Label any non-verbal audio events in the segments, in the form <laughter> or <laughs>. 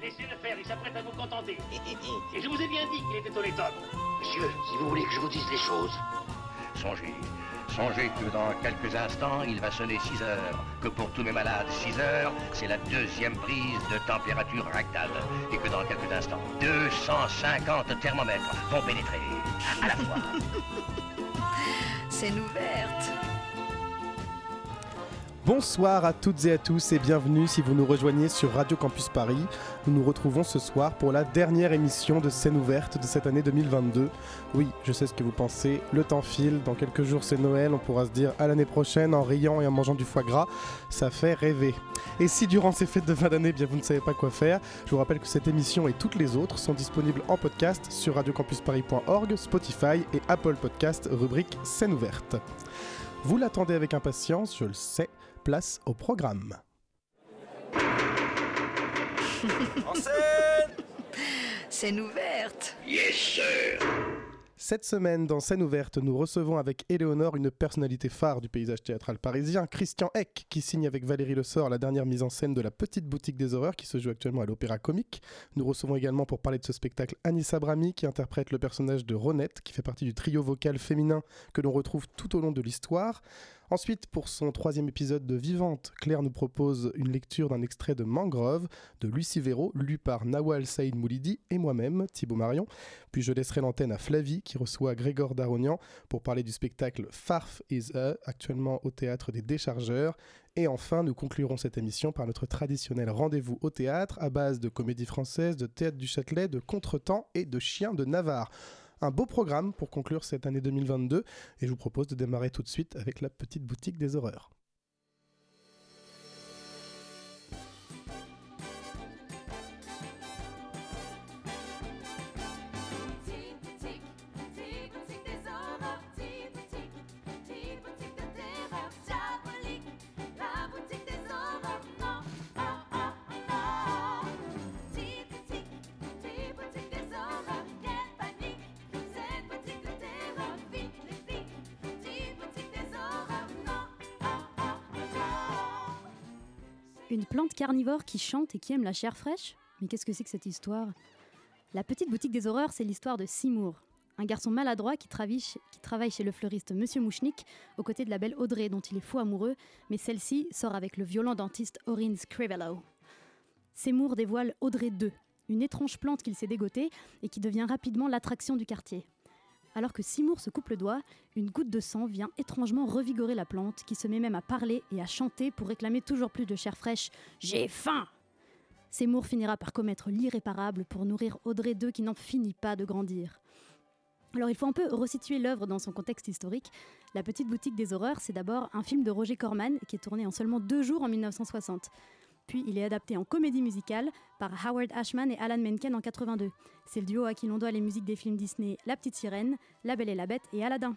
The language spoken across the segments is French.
Laissez-le faire, il s'apprête à vous contenter. Et je vous ai bien dit qu'il était honnête homme. Monsieur, si vous voulez que je vous dise les choses, Songez, songez que dans quelques instants, il va sonner 6 heures. Que pour tous mes malades, 6 heures, c'est la deuxième prise de température rectale. Et que dans quelques instants, 250 thermomètres vont pénétrer à, à la fois. <laughs> Scène ouverte. Bonsoir à toutes et à tous et bienvenue si vous nous rejoignez sur Radio Campus Paris. Nous nous retrouvons ce soir pour la dernière émission de scène ouverte de cette année 2022. Oui, je sais ce que vous pensez, le temps file, dans quelques jours c'est Noël, on pourra se dire à l'année prochaine en riant et en mangeant du foie gras, ça fait rêver. Et si durant ces fêtes de fin d'année, bien vous ne savez pas quoi faire, je vous rappelle que cette émission et toutes les autres sont disponibles en podcast sur radiocampusparis.org, Spotify et Apple Podcast, rubrique scène ouverte. Vous l'attendez avec impatience, je le sais, place au programme. <laughs> Scène ouverte. Yes, sir. Cette semaine, dans scène ouverte, nous recevons avec Éléonore une personnalité phare du paysage théâtral parisien, Christian Eck, qui signe avec Valérie Le Sort la dernière mise en scène de la Petite Boutique des Horreurs qui se joue actuellement à l'Opéra Comique. Nous recevons également pour parler de ce spectacle Anissa Brami, qui interprète le personnage de Ronette, qui fait partie du trio vocal féminin que l'on retrouve tout au long de l'histoire. Ensuite, pour son troisième épisode de Vivante, Claire nous propose une lecture d'un extrait de Mangrove de Lucie Véro, lu par Nawal Saïd Moulidi et moi-même, Thibaut Marion. Puis je laisserai l'antenne à Flavie, qui reçoit Grégor Daronian pour parler du spectacle Farf is a, actuellement au théâtre des Déchargeurs. Et enfin, nous conclurons cette émission par notre traditionnel rendez-vous au théâtre à base de comédie française, de théâtre du Châtelet, de contretemps et de chiens de Navarre un beau programme pour conclure cette année 2022 et je vous propose de démarrer tout de suite avec la petite boutique des horreurs. Une plante carnivore qui chante et qui aime la chair fraîche? Mais qu'est-ce que c'est que cette histoire? La petite boutique des horreurs, c'est l'histoire de Seymour, un garçon maladroit qui travaille, chez, le fleuriste Monsieur Mouchnik, aux côtés de la belle Audrey dont il est fou amoureux, mais celle-ci sort avec le violent dentiste Orin Scrivello. Seymour dévoile Audrey II, une étrange plante qu'il s'est dégotée et qui devient rapidement l'attraction du quartier. Alors que Seymour se coupe le doigt, une goutte de sang vient étrangement revigorer la plante, qui se met même à parler et à chanter pour réclamer toujours plus de chair fraîche. J'ai faim Seymour finira par commettre l'irréparable pour nourrir Audrey II qui n'en finit pas de grandir. Alors il faut un peu resituer l'œuvre dans son contexte historique. La petite boutique des horreurs, c'est d'abord un film de Roger Corman qui est tourné en seulement deux jours en 1960. Puis il est adapté en comédie musicale par Howard Ashman et Alan Menken en 82. C'est le duo à qui l'on doit les musiques des films Disney La Petite Sirène, La Belle et la Bête et Aladdin.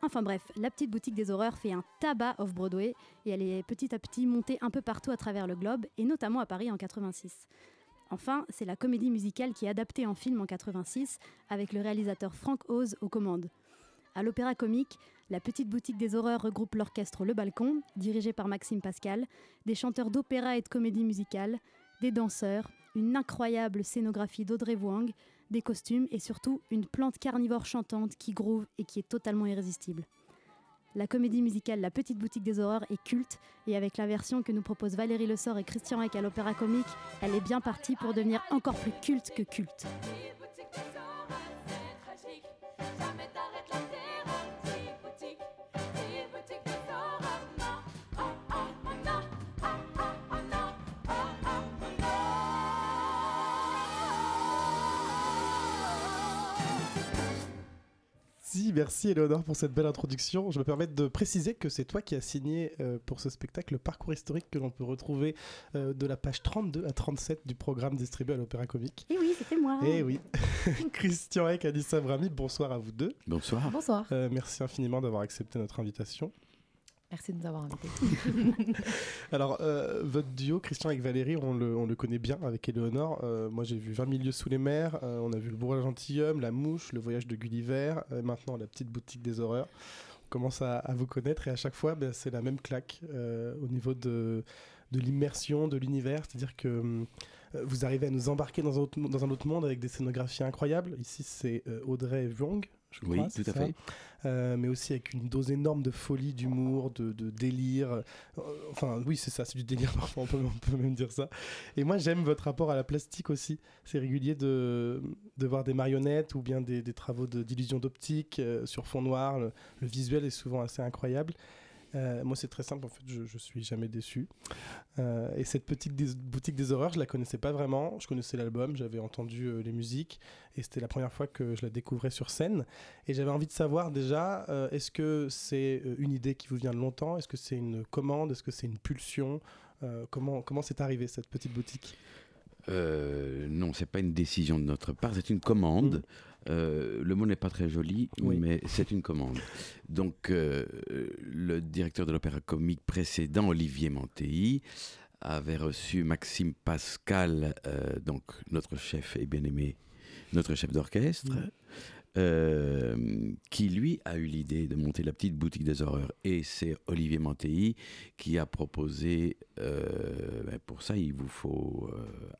Enfin bref, la petite boutique des horreurs fait un tabac off-Broadway et elle est petit à petit montée un peu partout à travers le globe et notamment à Paris en 86. Enfin, c'est la comédie musicale qui est adaptée en film en 86 avec le réalisateur Frank Oz aux commandes. À l'Opéra Comique, la petite boutique des horreurs regroupe l'orchestre Le Balcon, dirigé par Maxime Pascal, des chanteurs d'opéra et de comédie musicale, des danseurs, une incroyable scénographie d'Audrey Wang, des costumes et surtout une plante carnivore chantante qui groove et qui est totalement irrésistible. La comédie musicale La Petite Boutique des Horreurs est culte et avec la version que nous proposent Valérie Le Sort et Christian Eck à l'Opéra Comique, elle est bien partie pour devenir encore plus culte que culte. Si, merci Éléonore pour cette belle introduction. Je me permets de préciser que c'est toi qui as signé euh, pour ce spectacle le parcours historique que l'on peut retrouver euh, de la page 32 à 37 du programme distribué à l'Opéra Comique. Et oui, c'était moi. Eh oui, <laughs> Christian Eck, Anissa Brami, bonsoir à vous deux. Bonsoir. Bonsoir. Euh, merci infiniment d'avoir accepté notre invitation. Merci de nous avoir invités. <laughs> Alors, euh, votre duo, Christian et Valérie, on le, on connaît bien avec Éléonore. Euh, moi, j'ai vu 20 milieux sous les mers, euh, on a vu Le Bourreau gentilhomme, La Mouche, Le voyage de Gulliver, euh, maintenant La petite boutique des horreurs. commence à, vous connaître et à chaque fois, ben, c'est la même claque au niveau de, l'immersion, de l'univers. C'est-à-dire que vous arrivez à nous embarquer dans un autre, monde avec des scénographies incroyables. Ici, c'est Audrey Wrong. Je Oui, crois, tout à ça fait. Euh, mais aussi avec une dose énorme de folie, d'humour, de, de délire. Euh, enfin, oui, c'est ça, c'est du délire <laughs> parfois, on peut, on peut même dire ça. Et moi, j'aime votre rapport à la plastique aussi. C'est régulier de, de voir des marionnettes ou bien des, des travaux de- d'illusion d'optique euh, sur fond noir. Le, le visuel est souvent assez incroyable. Euh, moi, c'est très simple, en fait, je, je suis jamais déçu. Euh, et cette petite des- boutique des horreurs, je la connaissais pas vraiment. Je connaissais l'album, j'avais entendu euh, les musiques, et c'était la première fois que je la découvrais sur scène. Et j'avais envie de savoir déjà, est-ce que c'est une idée qui vous vient de longtemps? Est-ce que c'est une commande? Est-ce que c'est une pulsion? Comment comment c'est arrivé cette petite boutique? Euh, non, c'est pas une décision de notre part, c'est une commande. Euh, le mot n'est pas très joli, Oui. mais c'est une commande. Donc, euh, le directeur de l'opéra comique précédent, Olivier Mantéi, avait reçu Maxime Pascal, euh, donc notre chef et bien-aimé, notre chef d'orchestre, qui lui a eu l'idée de monter la petite boutique des horreurs. Et c'est Olivier Mantéi qui a proposé, ben, pour ça il vous faut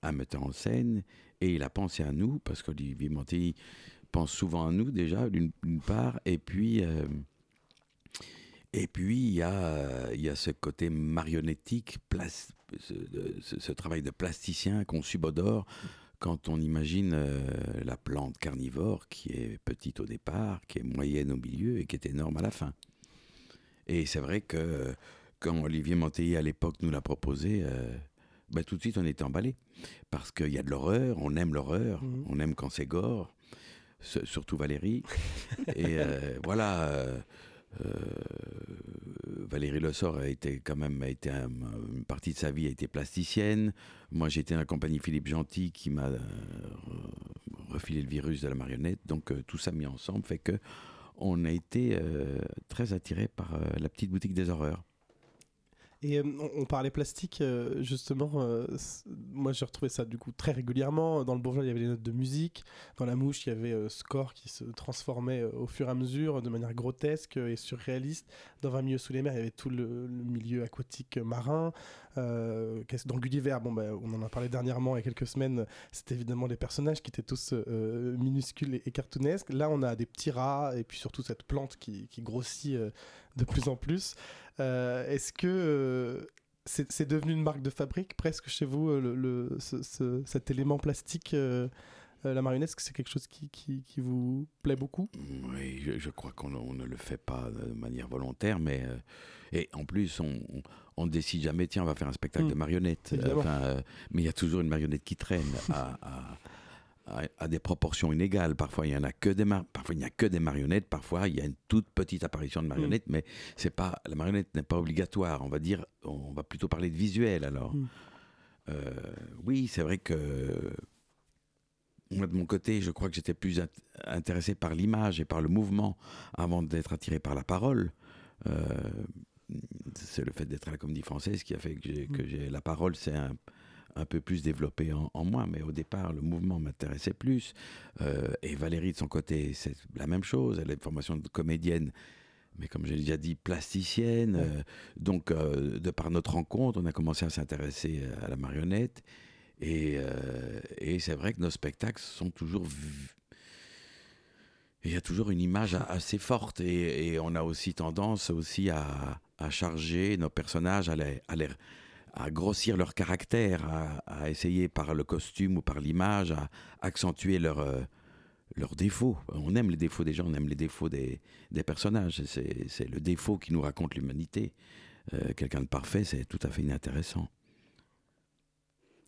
un metteur en scène, et il a pensé à nous, parce qu'Olivier Mantéi pense souvent à nous déjà, d'une part, et puis... euh, et puis, il y, a, y a ce côté marionnettique, ce, travail de plasticien qu'on subodore quand on imagine euh, la plante carnivore qui est petite au départ, qui est moyenne au milieu et qui est énorme à la fin. Et c'est vrai que quand Olivier Mantéi à l'époque nous l'a proposé, euh, ben, tout de suite on était emballé. Parce qu'il y a de l'horreur, on aime l'horreur, Mhm. on aime quand c'est gore, surtout Valérie. <laughs> et euh, voilà. euh, euh, Valérie Le Sort a été quand même a été un- une partie de sa vie a été plasticienne. Moi, j'étais dans la compagnie Philippe Gentil qui m'a euh, re- refilé le virus de la marionnette. Donc euh, tout ça mis ensemble fait que on a été euh, très attiré par euh, la petite boutique des horreurs. Et euh, on, on parlait plastique, euh, justement. euh, moi, j'ai retrouvé ça du coup très régulièrement. Dans le bourgeois, il y avait des notes de musique. Dans la mouche, il y avait Score qui se transformait au fur et à mesure de manière grotesque et surréaliste. Dans 20 milieux sous les mers, il y avait tout le, milieu aquatique marin. Dans Gulliver, bon, bah, on en a parlé dernièrement il y a quelques semaines. C'était évidemment des personnages qui étaient tous minuscules et, cartoonesques. Là, on a des petits rats et puis surtout cette plante qui, grossit de plus en plus. Euh, Est-ce que euh, c'est devenu une marque de fabrique presque chez vous, euh, le, le- ce- ce- cet élément plastique, euh, la marionnette? Est-ce que c'est quelque chose qui, qui- qui vous plaît beaucoup? Oui, je, je crois qu'on on ne le fait pas de manière volontaire, mais euh, et en plus on, on, on décide jamais tiens on va faire un spectacle Mm. de marionnettes. Enfin, euh, mais il y a toujours une marionnette qui traîne à, à- à- à des proportions inégales. Parfois il y en a que des parfois il n'y a que des marionnettes. Parfois il y a une toute petite apparition de marionnette, mais c'est pas la marionnette n'est pas obligatoire. On va dire on va plutôt parler de visuel alors. Mm. Euh, oui, c'est vrai que moi, de mon côté, je crois que j'étais plus int- intéressé par l'image et par le mouvement avant d'être attiré par la parole. Euh, c'est le fait d'être à la comédie française qui a fait que, j'ai, j'ai- la parole s'est un, un peu plus développée en, en moi. Mais au départ, le mouvement m'intéressait plus. Euh, et Valérie, de son côté, c'est la même chose. Elle a une formation de comédienne. Mais comme j'ai déjà dit, plasticienne. Ouais. Euh, donc, euh, de par notre rencontre, on a commencé à s'intéresser à la marionnette. Et, euh, et c'est vrai que nos spectacles sont toujours. Il y a toujours une image assez forte et, et on a aussi tendance aussi à, à charger nos personnages, à, les- à, les- à grossir leur caractère, à, essayer par le costume ou par l'image à accentuer euh, leurs défauts. On aime les défauts des gens, on aime les défauts des, des personnages. C'est le défaut qui nous raconte l'humanité. Euh, Quelqu'un de parfait, c'est tout à fait inintéressant.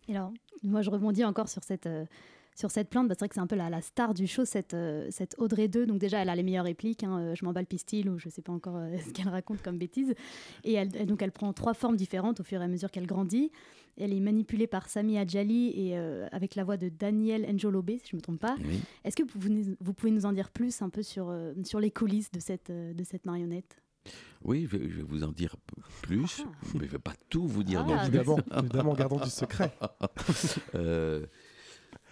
Alors, moi, je rebondis encore sur cette, euh, sur cette plante. Bah, c'est vrai que c'est un peu la, la star du show, cette, euh, cette Audrey 2. Donc, déjà, elle a les meilleures répliques. hein, euh, je m'emballe pistil ou je sais pas encore euh, <laughs> ce qu'elle raconte comme bêtise. Et elle, elle- donc, elle prend trois formes différentes au fur et à mesure qu'elle grandit. Elle est manipulée par Sami Adjali et euh, avec la voix de Daniel Njolobe, si je ne me trompe pas. Oui. Est-ce que vous, pouvez nous en dire plus un peu sur, euh, sur les coulisses de cette, de cette marionnette? Oui, je vais, vous en dire plus, Ah. mais je ne vais pas tout vous dire. Ah, non. Évidemment, évidemment, gardons du secret. <laughs> Euh,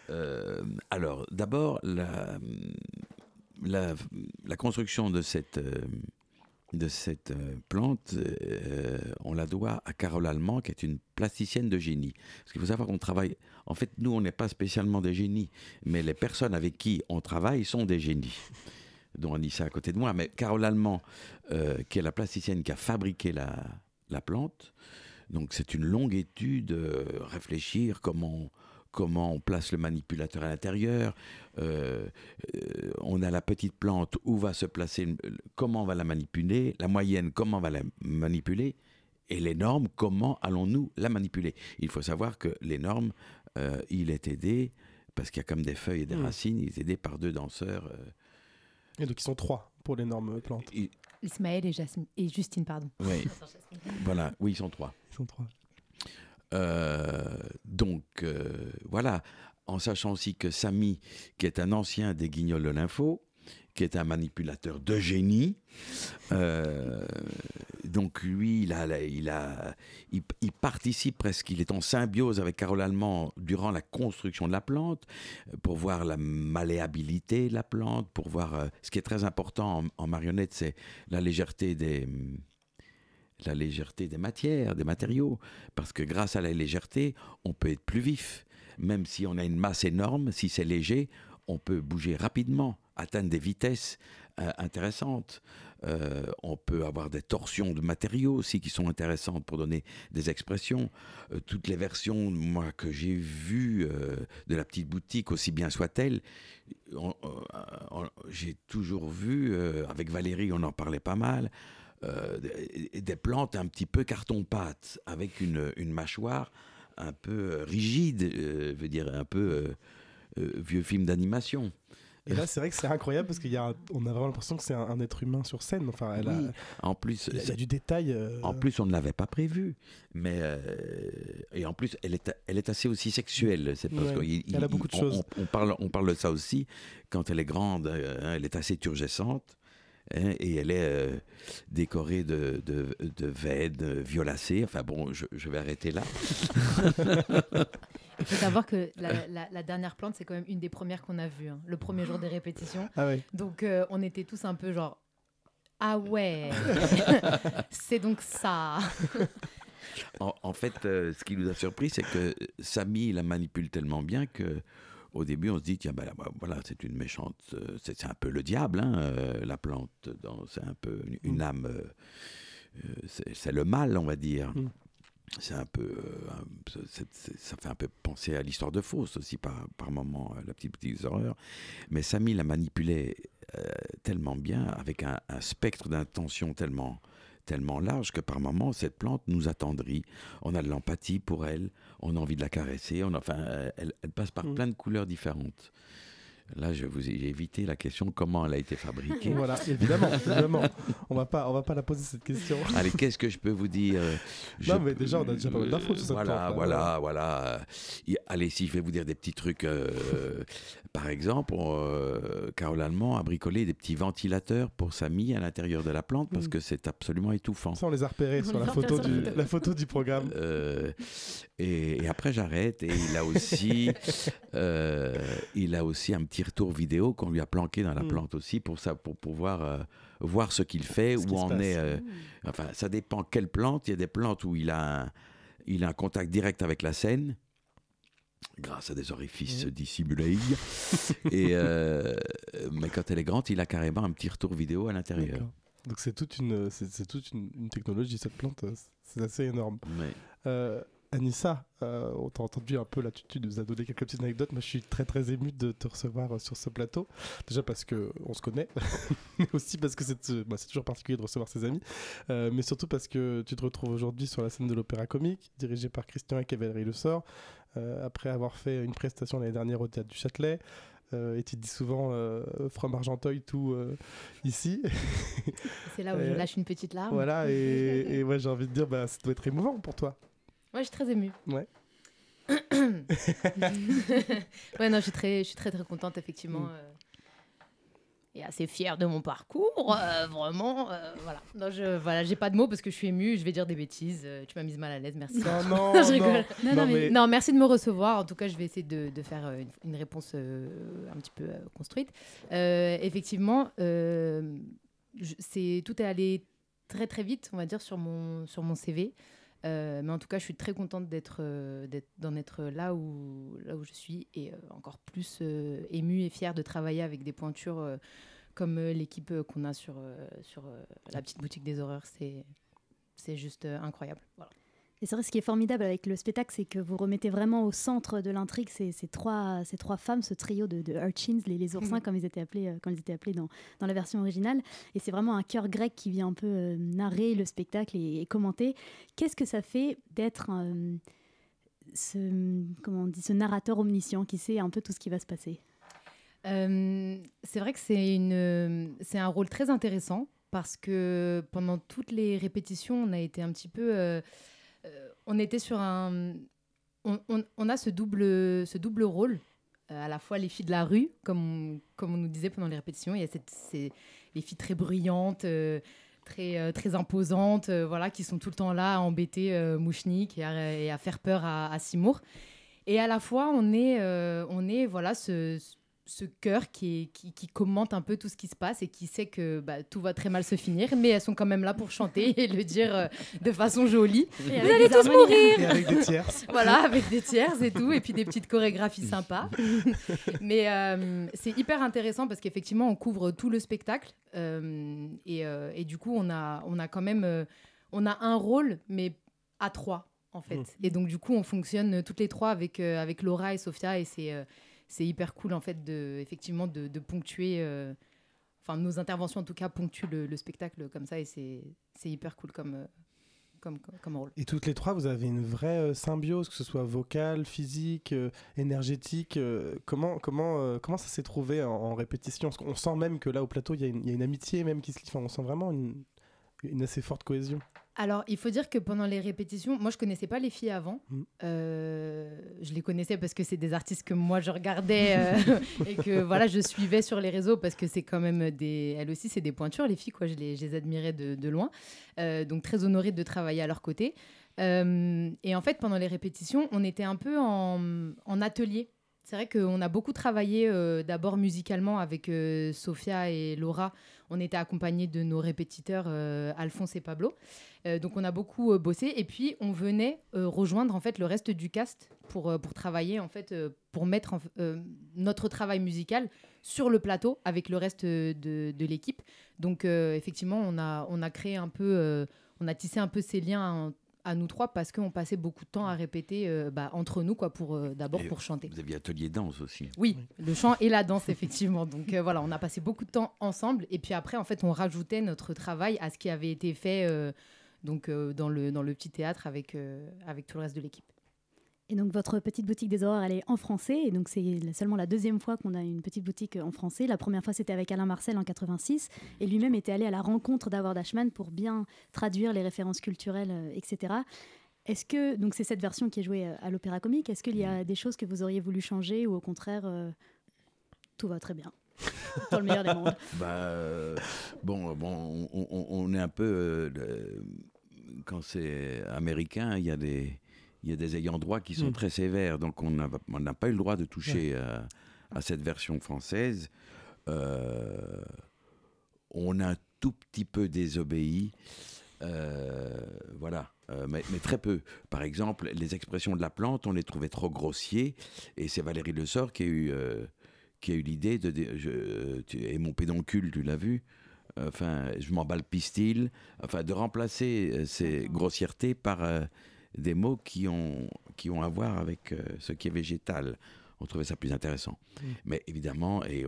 euh, alors, d'abord, la, la, construction de cette, euh, de cette euh, plante, on la doit à Carole Allemand, qui est une plasticienne de génie. Parce qu'il faut savoir qu'on travaille. En fait, nous, on n'est pas spécialement des génies, mais les personnes avec qui on travaille sont des génies. Dont Anissa à côté de moi. Mais Carole Allemand, qui est la plasticienne qui a fabriqué la, la plante, donc c'est une longue étude, réfléchir comment, comment on place le manipulateur à l'intérieur. Euh, euh, on a la petite plante, où va se placer, comment on va la manipuler, la moyenne, comment on va la manipuler, et les normes, comment allons-nous la manipuler. Il faut savoir que les normes, euh, il est aidé, parce qu'il y a comme des feuilles et des Mm. racines, il est aidé par deux danseurs. euh, Et donc ils sont trois pour l'énorme plante. il- Ismaël et, Jasmine, et Justine, pardon. oui, <laughs> voilà, oui, ils sont trois. Ils sont trois. Euh, donc euh, voilà, en sachant aussi que Samy, qui est un ancien des Guignols de l'Info, qui est un manipulateur de génie, euh, donc lui, il, a, il, a, il, participe presque, il est en symbiose avec Carole Allemand durant la construction de la plante, pour voir la malléabilité de la plante, pour voir ce qui est très important en, en marionnette, c'est la légèreté des la légèreté des matières, des matériaux, parce que grâce à la légèreté, on peut être plus vif. Même si on a une masse énorme, si c'est léger, on peut bouger rapidement, atteindre des vitesses euh, intéressantes. Euh, on peut avoir des torsions de matériaux aussi qui sont intéressantes pour donner des expressions. Euh, toutes les versions, moi, que j'ai vues de la petite boutique, aussi bien soit-elle, j'ai toujours vu, avec Valérie, on en parlait pas mal, euh, des, plantes un petit peu carton-pâte, avec une, une mâchoire un peu rigide, euh, veut dire un peu euh, vieux film d'animation. Et là, c'est vrai que c'est incroyable parce qu'on a, a vraiment l'impression que c'est un, un être humain sur scène. Enfin, elle a. En plus, il y a- du détail. euh, En plus, on ne l'avait pas prévu. Mais euh, et en plus, elle est, elle est assez aussi sexuelle. C'est parce Ouais, elle a il- beaucoup de on- choses. On, on parle, on parle de ça aussi. Quand elle est grande, euh, hein, elle est assez turgescente. Hein, et elle est euh, décorée de, de, de veines violacées. Enfin bon, je, je vais arrêter là. Il faut savoir que la, <laughs> la- la dernière plante, c'est quand même une des premières qu'on a vues, hein, le premier jour des répétitions. Ah. Donc, euh, on était tous un peu genre Ah ouais, <laughs> c'est donc ça. En, en fait, euh, ce qui nous a surpris, c'est que Samy la manipule tellement bien que au début, on se dit tiens, ben, bah, voilà, c'est une méchante, euh, c'est un peu le diable, hein, euh, la plante, c'est un peu une, une Mm. âme, euh, c'est le mal, on va dire. Mm. C'est un peu, euh, ça fait un peu penser à l'histoire de Faust aussi par, par moment, la petite petite horreur. Mais Samy la manipulait euh, tellement bien, avec un, un spectre d'intention tellement, tellement large que par moments, cette plante nous attendrit. On a de l'empathie pour elle, on a envie de la caresser. On, enfin, euh, elle, elle passe par Mm. plein de couleurs différentes. Là, je vous ai j'ai évité la question comment elle a été fabriquée. <laughs> Voilà, évidemment, évidemment. On va pas, on va pas la poser cette question. <laughs> Allez, qu'est-ce que je peux vous dire? Je Non, mais déjà, on a déjà pas mal d'infos sur cette Voilà, plante, voilà, voilà. Allez, si je vais vous dire des petits trucs. euh, <laughs> par exemple, euh, Carole Allemand a bricolé des petits ventilateurs pour Samy à l'intérieur de la plante parce Mm. que c'est absolument étouffant. Ça, on les a repérés On sur photo, du, la photo du programme. Euh, et, et après j'arrête et il a aussi euh, il a aussi un petit retour vidéo qu'on lui a planqué dans la Mm. plante aussi pour ça pour pouvoir euh, voir ce qu'il fait Ce où en passe. est euh, enfin ça dépend quelle plante il y a des plantes où il a un, il a un contact direct avec la scène grâce à des orifices Mm. dissimulés <laughs> et euh, mais quand elle est grande il a carrément un petit retour vidéo à l'intérieur. Donc c'est toute une, c'est toute une, une technologie cette plante. C'est assez énorme. Mais- Euh, Anissa, euh, on t'a entendu un peu là, tu, tu nous as donné quelques petites anecdotes. Moi, je suis très très ému de te recevoir euh, sur ce plateau. Déjà parce que on se connaît, <laughs> mais aussi parce que c'est euh, bah, c'est toujours particulier de recevoir ses amis, Euh, mais surtout parce que tu te retrouves aujourd'hui sur la scène de l'Opéra Comique, dirigé par Christian et Valérie Le Sort, après avoir fait une prestation l'année dernière au Théâtre du Châtelet. Euh, et tu dis souvent euh, From Argenteuil tout euh, ici. C'est là où je lâche une petite larme. voilà, et, <laughs> et ouais, j'ai envie de dire, bah, ça doit être émouvant pour toi. Ouais, je suis très émue. Ouais. <coughs> ouais, non, je suis très, je suis très, très contente, effectivement. Mm. euh, et assez fière de mon parcours, euh, vraiment. euh, voilà. Non, je, voilà, j'ai pas de mots parce que je suis émue, je vais dire des bêtises. tu m'as mise mal à l'aise, merci. Non, non, <laughs> je rigole. non. Non, Non, mais- mais- non, merci de me recevoir. En tout cas, je vais essayer de, de faire une, une réponse un petit peu construite. Effectivement, je- c'est tout est allé très très vite, on va dire, sur mon, sur mon CV. Euh, mais en tout cas, je suis très contente d'être, euh, d'être- d'en être là où, là où je suis et euh, encore plus émue et fière de travailler avec des pointures comme l'équipe qu'on a sur, sur la petite boutique des horreurs. C'est, c'est juste incroyable. Et c'est vrai, ce qui est formidable avec le spectacle, c'est que vous remettez vraiment au centre de l'intrigue ces, ces trois, ces trois femmes, ce trio de, de urchins, les, les oursins, Mhm. comme ils étaient appelés, euh, comme ils étaient appelés dans, dans la version originale. Et c'est vraiment un cœur grec qui vient un peu euh, narrer le spectacle et, et commenter. Qu'est-ce que ça fait d'être euh, ce, comment on dit, ce narrateur omniscient qui sait un peu tout ce qui va se passer? C'est vrai que c'est une, c'est un rôle très intéressant parce que pendant toutes les répétitions, on a été un petit peu, on était sur un, on, a ce double, ce double rôle, euh, à la fois les filles de la rue, comme comme on nous disait pendant les répétitions, il y a cette, ces- les filles très bruyantes. euh, Très, euh, très imposantes, euh, voilà, qui sont tout le temps là à embêter euh, Mouchnik et à, et à faire peur à, à Seymour. Et à la fois, on est, euh, on est voilà, ce cœur qui, est- qui, qui commente un peu tout ce qui se passe et qui sait que bah, tout va très mal se finir, mais elles sont quand même là pour chanter et le dire euh, de façon jolie. Et Vous allez tous harmonies. mourir Et avec des tierces. <laughs> voilà, avec des tierces et tout, et puis des petites chorégraphies sympas. <laughs> Mais euh, c'est hyper intéressant parce qu'effectivement, on couvre tout le spectacle. euh, et, euh, et du coup, on a, on a quand même euh, on a un rôle, mais à trois, en fait. Mm. Et donc, du coup, on fonctionne toutes les trois avec, euh, avec Laura et Sophia, et c'est euh, c'est hyper cool, en fait, de, effectivement, de, ponctuer. euh, Enfin, nos interventions, en tout cas, ponctuent le, le spectacle comme ça, et c'est hyper cool comme, euh, comme, comme rôle. Et toutes les trois, vous avez une vraie euh, symbiose, que ce soit vocale, physique, énergétique. comment, comment, comment ça s'est trouvé en, répétition? Qu'on sent même que là, au plateau, il y, a une- amitié même qui se... Enfin, on sent vraiment une assez forte cohésion. Alors, il faut dire que pendant les répétitions, moi, je connaissais pas les filles avant. Mm. Euh, je les connaissais parce que c'est des artistes que moi, je regardais <laughs> euh, et que voilà, je suivais sur les réseaux parce que c'est quand même des... Elles aussi, c'est des pointures, les filles, quoi. Je les, je les admirais de, de loin. Euh, donc, très honorée de travailler à leur côté. Et en fait, pendant les répétitions, on était un peu en, en atelier. C'est vrai qu'on a beaucoup travaillé d'abord musicalement avec Sophia et Laura. On était accompagnés de nos répétiteurs euh, Alphonse et Pablo. Euh, donc on a beaucoup euh, bossé et puis on venait rejoindre en fait le reste du cast pour, pour travailler en fait pour mettre notre travail musical sur le plateau avec le reste de, de l'équipe. Donc effectivement on a, on a créé un peu, on a tissé un peu ces liens en- à nous trois parce qu'on passait beaucoup de temps à répéter euh, bah, entre nous quoi pour euh, d'abord pour chanter. Vous aviez atelier danse aussi. Oui, le chant et la danse, effectivement. Donc euh, voilà, on a passé beaucoup de temps ensemble. Et puis après, en fait, on rajoutait notre travail à ce qui avait été fait donc, dans, le, dans le petit théâtre avec, avec tout le reste de l'équipe. Et donc votre petite boutique des horreurs, elle est en français. Et donc c'est seulement la deuxième fois qu'on a une petite boutique euh, en français. La première fois, c'était avec Alain Marcel en 86. Et lui-même était allé à la rencontre d'Howard Ashman pour bien traduire les références culturelles, euh, etc. Est-ce que, donc c'est cette version qui est jouée euh, à l'Opéra Comique, est-ce qu'il y a des choses que vous auriez voulu changer ou au contraire, tout va très bien <laughs> Dans le meilleur des mondes? Bah, bon, bon, on, est un peu. quand c'est américain, il y a des. Il y a des ayants droit qui sont Mm. très sévères, donc on n'a pas eu le droit de toucher à, à cette version française. Euh, on a un tout petit peu désobéi, euh, voilà, euh, mais, mais très peu. Par exemple, les expressions de la plante, on les trouvait trop grossiers, et c'est Valérie Le Sort qui a eu, qui a eu l'idée de. dire- je- tu- et mon pédoncule, tu l'as vu Enfin, je m'en bats le pistil. Enfin, de remplacer ces grossièretés par des mots qui ont, qui ont à voir avec euh, ce qui est végétal. On trouvait ça plus intéressant. Mais évidemment, et,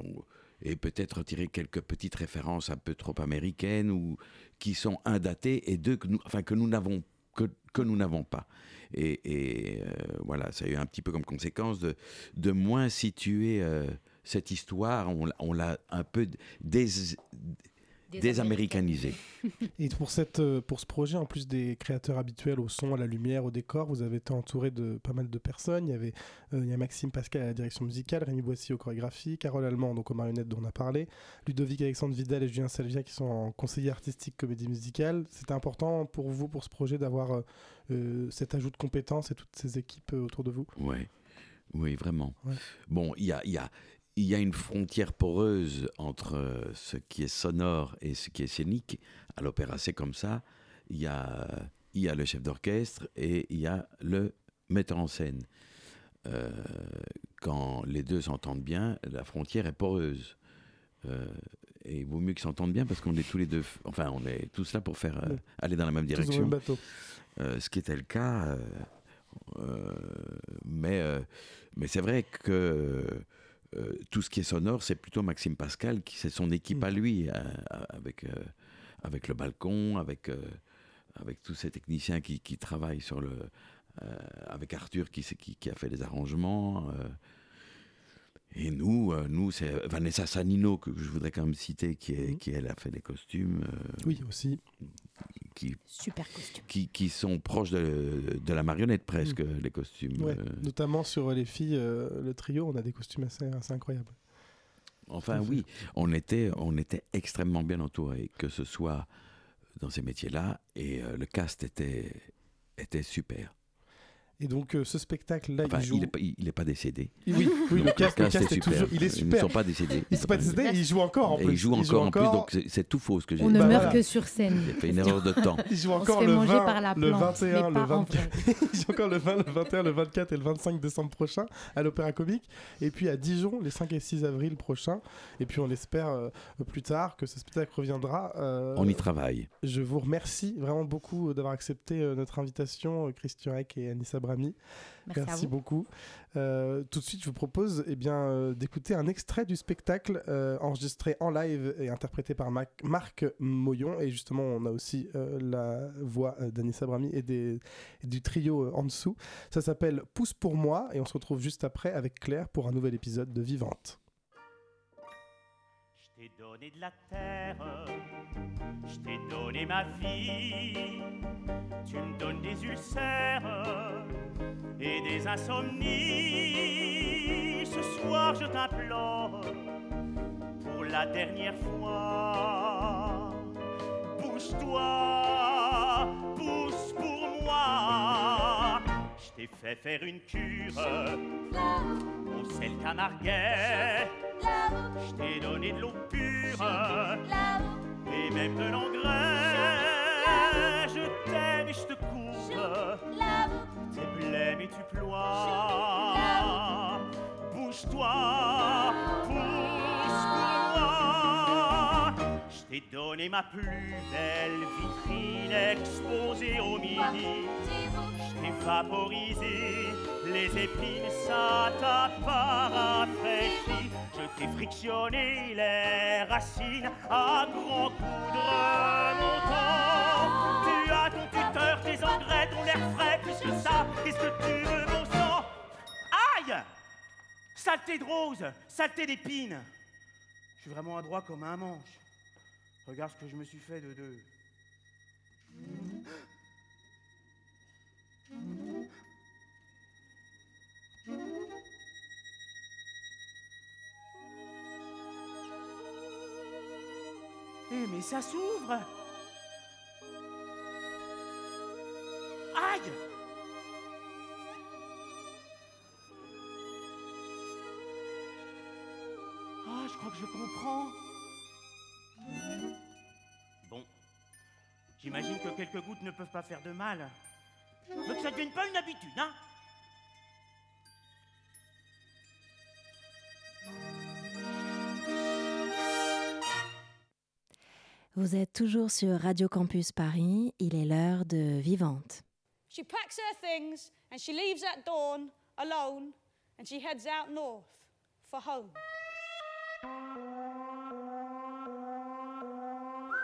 et peut-être retirer quelques petites références un peu trop américaines ou qui sont indatées et deux que nous, enfin, que nous n'avons que, que nous n'avons pas. Et, et, euh, voilà, ça a eu un petit peu comme conséquence de, de moins situer euh, cette histoire. On, on l'a un peu dés, désaméricanisée. Et pour, cette, euh, pour ce projet, en plus des créateurs habituels au son, à la lumière, au décor, vous avez été entouré de pas mal de personnes. Il y avait euh, il y a Maxime Pascal à la direction musicale, Rémi Boissy aux chorégraphies, Carole Allemand donc aux marionnettes dont on a parlé, Ludovic Alexandre Vidal et Julien Salvia qui sont en conseiller artistique comédie musicale. C'était important pour vous, pour ce projet, d'avoir euh, cet ajout de compétences et toutes ces équipes autour de vous? Ouais. Oui, vraiment. Ouais. Bon, il y a, il y a- il y a une frontière poreuse entre euh, ce qui est sonore et ce qui est scénique. À l'opéra, c'est comme ça. Il y a, il y a le chef d'orchestre et il y a le metteur en scène. Euh, quand les deux s'entendent bien, la frontière est poreuse. Euh, et il vaut mieux qu'ils s'entendent bien parce qu'on est tous les deux, enfin, on est tous là pour faire euh, aller dans la même direction. même bateau. Ce qui était le cas. mais mais c'est vrai que euh, tout ce qui est sonore, c'est plutôt Maxime Pascal qui c'est son équipe Mm. à lui, euh, avec, euh, avec le balcon, avec, euh, avec tous ces techniciens qui, qui travaillent sur le. avec Arthur qui, qui, qui a fait les arrangements. et nous, nous c'est Vanessa Sanino que je voudrais quand même citer, qui, est, Mhm. qui elle a fait les costumes, Oui, aussi. Qui, Super qui, qui sont proches de, de la marionnette presque, les costumes. Mm. Ouais. euh. Notamment sur les filles, euh, le trio, on a des costumes assez, assez incroyables. Enfin Tout à fait. oui, on était, on était extrêmement bien entourés, que ce soit dans ces métiers-là, et euh, le cast était, était super. Et donc, euh, ce spectacle-là, Enfin, il joue. il n'est pas, il est pas décédé. Oui, oui, le Donc, cast, le cast est, super. toujours. Il est Ils ne super. sont pas décédés. Ils sont pas décédés, il joue encore en Et plus. ils jouent encore en plus, donc c'est- tout faux ce que j'ai On dit. ne Bah meurt voilà. que sur scène. J'ai fait une erreur de temps. Il joue On se encore fait le manger 20, par la le plante, 21, mais le pas en 24. <laughs> Il joue encore le 20, le 21, le 24 et le 25 décembre prochain à l'Opéra Comique. Et puis à Dijon, les 5 et 6 avril prochains. Et puis on espère euh, plus tard que ce spectacle reviendra. Euh, On y travaille. Je vous remercie vraiment beaucoup d'avoir accepté euh, notre invitation, euh, Christian Eck et Anissa Merci, beaucoup. Euh, tout de suite, je vous propose eh bien, euh, d'écouter un extrait du spectacle euh, enregistré en live et interprété par Mac- Marc Moyon. Et justement, on a aussi la voix d'Anissa Brami et, des, du trio en dessous. Ça s'appelle Pousse pour moi et on se retrouve juste après avec Claire pour un nouvel épisode de Vivante. Donné de la terre, je t'ai donné ma vie. Tu me donnes des ulcères et des insomnies. Ce soir, je t'implore pour la dernière fois. Bouge-toi, T'ai fait faire une cure au sel camarguais. Je t'ai donné de l'eau pure et même de l'engrais. Je t'aime et je te couvre. T'es blême et tu ploies. Bouge-toi, t'ai donné ma plus belle vitrine exposée au midi. Je t'ai vaporisé les épines, ça t'a pas rafraîchi. Je t'ai frictionné les racines à grands coups de remontant. Tu as ton tuteur, tes engrais, ton air frais, plus que ça. Qu'est-ce que tu veux, mon sang? Aïe Saleté de rose, saleté d'épines. Je suis vraiment adroit comme un manche. Regarde ce que je me suis fait de deux. Eh mais ça s'ouvre Aïe Ah, je crois que je comprends. J'imagine que quelques gouttes ne peuvent pas faire de mal. Mais que ça ne devienne pas une habitude, hein Vous êtes toujours sur Radio Campus Paris, il est l'heure de Vivante. She packs her things and she leaves at dawn alone and she heads out north for home.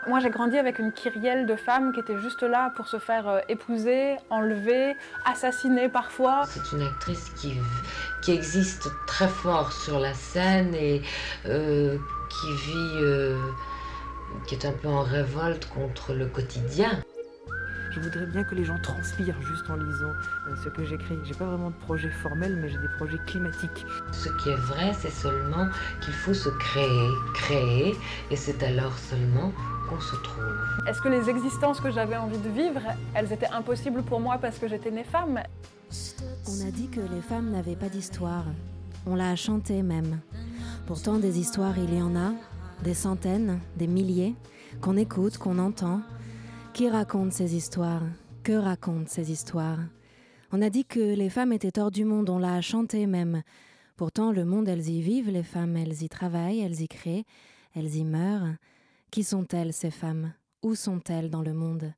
Moi, j'ai grandi avec une kyrielle de femmes qui étaient juste là pour se faire euh, épouser, enlever, assassiner parfois. C'est une actrice qui, qui existe très fort sur la scène et euh, qui vit, euh, qui est un peu en révolte contre le quotidien. Je voudrais bien que les gens transpirent juste en lisant ce que j'écris. J'ai pas vraiment de projet formel, mais j'ai des projets climatiques. Ce qui est vrai, c'est seulement qu'il faut se créer, créer, et c'est alors seulement qu'on se trouve. Est-ce que les existences que j'avais envie de vivre, elles étaient impossibles pour moi parce que j'étais née femme? On a dit que les femmes n'avaient pas d'histoire. On l'a chanté même. Pourtant, des histoires, il y en a, des centaines, des milliers, qu'on écoute, qu'on entend. Qui raconte ces histoires? Que racontent ces histoires? On a dit que les femmes étaient hors du monde, on l'a chanté même. Pourtant, le monde, elles y vivent, les femmes, elles y travaillent, elles y créent, elles y meurent. Qui sont-elles, ces femmes? Où sont-elles dans le monde?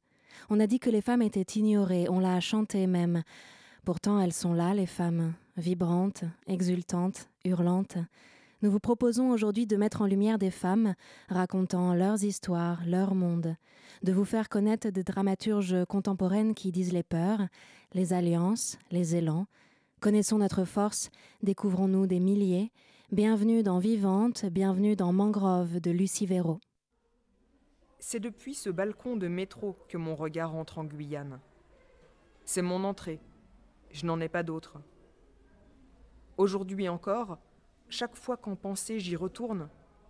On a dit que les femmes étaient ignorées, on l'a chanté même. Pourtant, elles sont là, les femmes, vibrantes, exultantes, hurlantes. Nous vous proposons aujourd'hui de mettre en lumière des femmes racontant leurs histoires, leur monde, de vous faire connaître des dramaturges contemporaines qui disent les peurs, les alliances, les élans. Connaissons notre force, découvrons-nous des milliers. Bienvenue dans Vivante, bienvenue dans Mangrove de Lucie. C'est depuis ce balcon de métro que mon regard entre en Guyane. C'est mon entrée. Je n'en ai pas d'autre. Aujourd'hui encore, chaque fois qu'en pensée j'y retourne,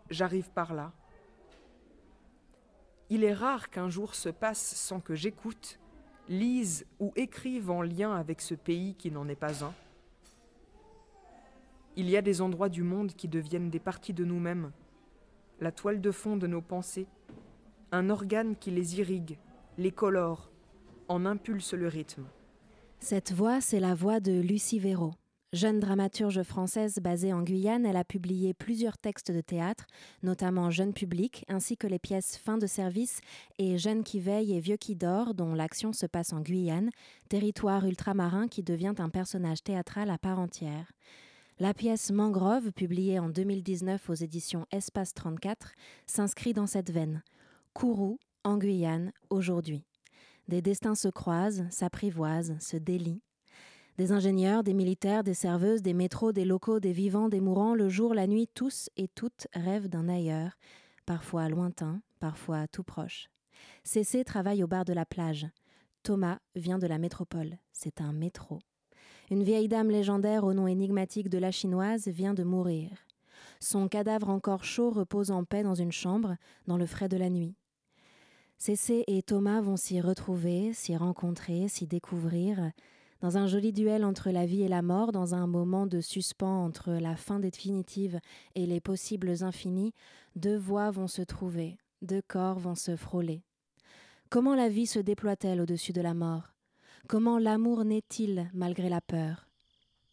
j'arrive par là. Il est rare qu'un jour se passe sans que j'écoute, lise ou écrive en lien avec ce pays qui n'en est pas un. Il y a des endroits du monde qui deviennent des parties de nous-mêmes, la toile de fond de nos pensées, un organe qui les irrigue, les colore, en impulse le rythme. Cette voix, c'est la voix de Lucie Véraud. Jeune dramaturge française basée en Guyane, elle a publié plusieurs textes de théâtre, notamment Jeune public, ainsi que les pièces Fin de service et Jeunes qui veillent et Vieux qui dort, dont l'action se passe en Guyane, territoire ultramarin qui devient un personnage théâtral à part entière. La pièce Mangrove, publiée en 2019 aux éditions Espace 34, s'inscrit dans cette veine. Kourou, en Guyane, aujourd'hui. Des destins se croisent, s'apprivoisent, se délient. Des ingénieurs, des militaires, des serveuses, des métros, des locaux, des vivants, des mourants, le jour, la nuit, tous et toutes rêvent d'un ailleurs, parfois lointain, parfois tout proche. Cécé travaille au bar de la plage. Thomas vient de la métropole. C'est un métro. Une vieille dame légendaire au nom énigmatique de la chinoise vient de mourir. Son cadavre encore chaud repose en paix dans une chambre, dans le frais de la nuit. Cécé et Thomas vont s'y retrouver, s'y rencontrer, s'y découvrir, dans un joli duel entre la vie et la mort, dans un moment de suspens entre la fin définitive et les possibles infinis, deux voix vont se trouver, deux corps vont se frôler. Comment la vie se déploie-t-elle au-dessus de la mort? Comment l'amour naît-il malgré la peur?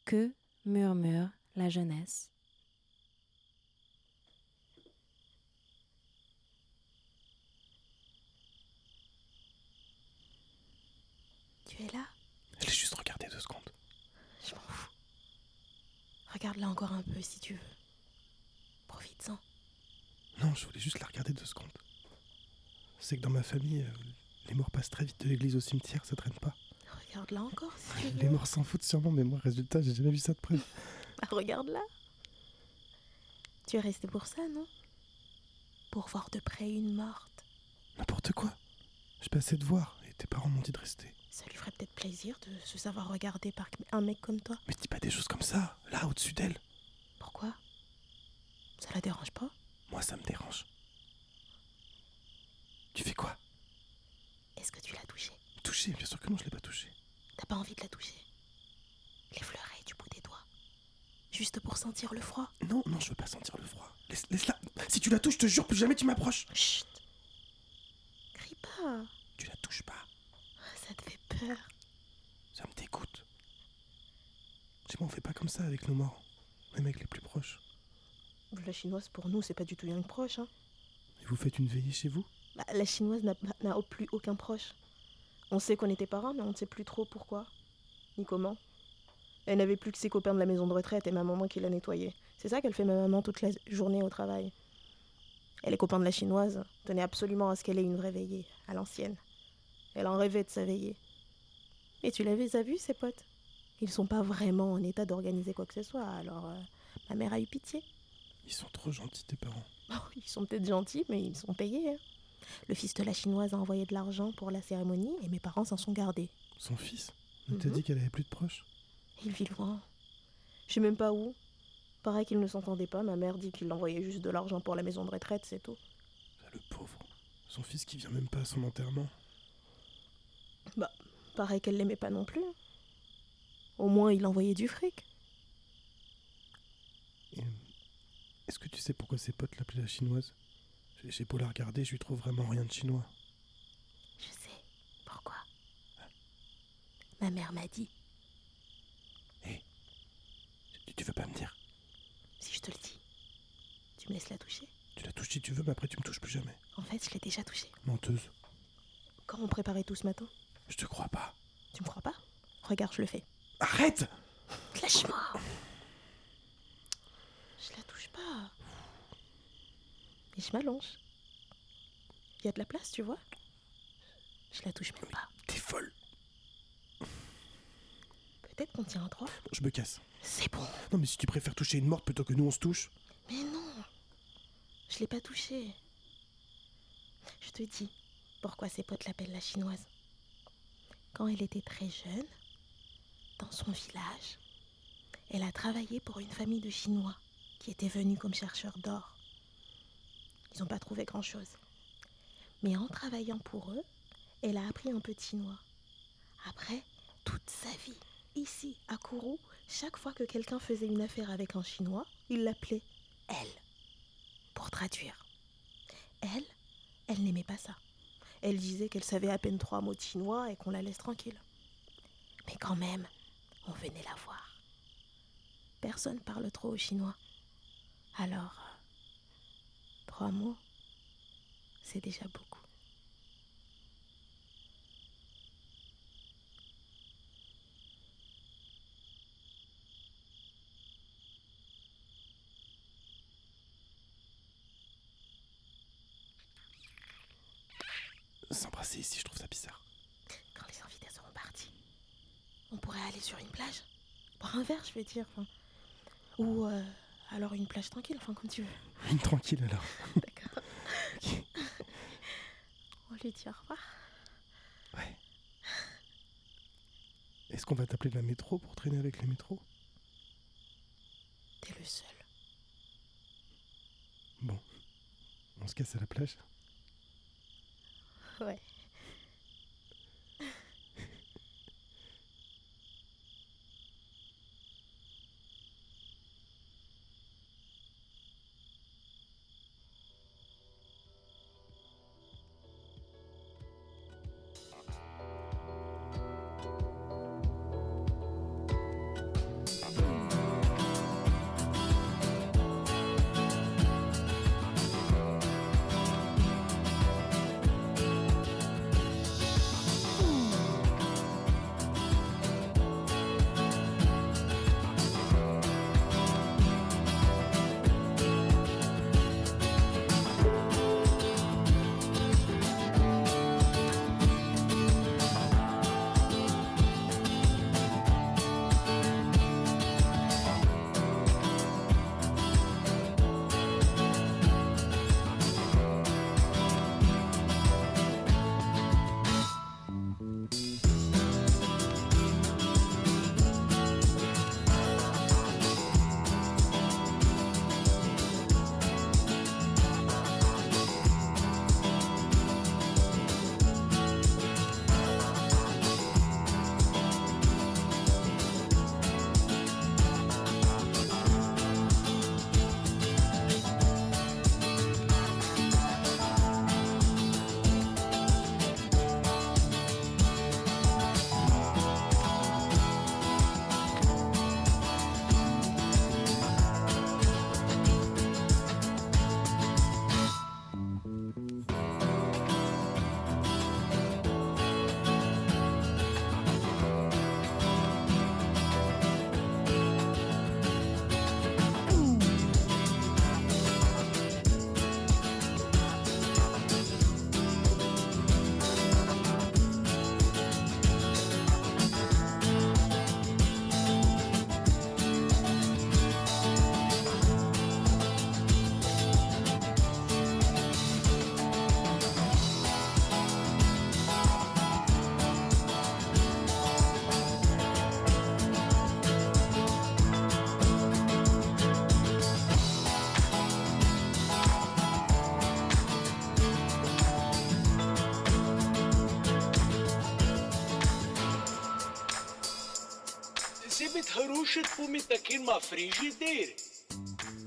Que murmure la jeunesse? Tu es là Je l'ai juste regardé deux secondes. Je m'en fous. Regarde-la encore un peu si tu veux. Profites-en. Non, je voulais juste la regarder deux secondes. C'est que dans ma famille, euh, les morts passent très vite de l'église au cimetière, ça traîne pas. Regarde-la encore si tu <laughs> veux. Les morts s'en foutent sûrement, mais moi, résultat, j'ai jamais vu ça de près. <laughs> Bah, regarde-la. Tu es resté pour ça, non? Pour voir de près une morte. N'importe quoi. Je passais de voir et tes parents m'ont dit de rester. Ça lui ferait peut-être plaisir de se savoir regarder par un mec comme toi. Mais dis pas des choses comme ça, là, au-dessus d'elle. Pourquoi? Ça la dérange pas? Moi, ça me dérange. Tu fais quoi? Est-ce que tu l'as touchée? Touché Bien sûr que non, je l'ai pas touché. T'as pas envie de la toucher? L'effleurer du bout des doigts. Juste pour sentir le froid? Non, non, je veux pas sentir le froid. Laisse, laisse-la. Si tu la touches, je te jure, plus jamais tu m'approches. Chut Crie pas Tu la touches pas. Ça te fait peur. Ça me dégoûte. Dis-moi, on fait pas comme ça avec nos morts. Les mecs les plus proches. La chinoise, pour nous, c'est pas du tout une proche. Hein. Et vous faites une veillée chez vous? Bah, la chinoise n'a- plus aucun proche. On sait qu'on était parents, mais on ne sait plus trop pourquoi, ni comment. Elle n'avait plus que ses copains de la maison de retraite et ma maman qui l'a nettoyée. C'est ça qu'elle fait ma maman toute la journée au travail. Et les copains de la chinoise tenaient absolument à ce qu'elle ait une vraie veillée, à l'ancienne. Elle en rêvait de sa veillée. Et tu l'avais déjà vu, ses potes? Ils sont pas vraiment en état d'organiser quoi que ce soit, alors euh, ma mère a eu pitié. Ils sont trop gentils, tes parents. <laughs> Oh, ils sont peut-être gentils, mais ils sont payés. hein. Le fils de la chinoise a envoyé de l'argent pour la cérémonie et mes parents s'en sont gardés. Son fils? Elle t'a Mhm. dit qu'elle avait plus de proches? Il vit loin. Je sais même pas où. Pareil qu'il ne s'entendait pas, ma mère dit qu'il envoyait juste de l'argent pour la maison de retraite, c'est tout. Ah, Le pauvre. Son fils qui vient même pas à son enterrement. Bah, pareil qu'elle l'aimait pas non plus. Au moins, il envoyait du fric. Est-ce que tu sais pourquoi ses potes l'appelaient la chinoise? J'ai- beau la regarder, je lui trouve vraiment rien de chinois. Je sais. Pourquoi? Ma mère m'a dit. Tu, tu veux pas me dire? Si je te le dis, tu me laisses la toucher? Tu la touches si tu veux, mais après tu me touches plus jamais. En fait, je l'ai déjà touchée. Menteuse. Quand on préparait tout ce matin? Je te crois pas. Tu me crois pas? Regarde, je le fais. Arrête Lâche-moi Je la touche pas. Et je m'allonge. Il y a de la place, tu vois? Je la touche même pas. T'es folle. Peut-être qu'on tient un droit. Je me casse. C'est bon. Non, mais si tu préfères toucher une morte plutôt que nous on se touche. Mais non Je l'ai pas touchée. Je te dis pourquoi ses potes l'appellent la chinoise. Quand elle était très jeune, dans son village, elle a travaillé pour une famille de Chinois qui étaient venus comme chercheurs d'or. Ils n'ont pas trouvé grand-chose. Mais en travaillant pour eux, elle a appris un peu de chinois. Après, toute sa vie, ici, à Kourou, chaque fois que quelqu'un faisait une affaire avec un chinois, il l'appelait elle. Pour traduire. Elle, elle n'aimait pas ça. Elle disait qu'elle savait à peine trois mots de chinois et qu'on la laisse tranquille. Mais quand même, on venait la voir. Personne parle trop au chinois. Alors, euh, trois mots, c'est déjà beaucoup. S'embrasser ici, je trouve ça bizarre. Quand les invités seront partis, on pourrait aller sur une plage. Boire un verre, je veux dire. enfin. Ou euh, alors une plage tranquille, enfin comme tu veux. <laughs> Une tranquille alors. D'accord. <laughs> On lui dit au revoir. Est-ce qu'on va t'appeler la métro pour traîner avec les métros? T'es le seul. Bon. On se casse à la plage Ouais.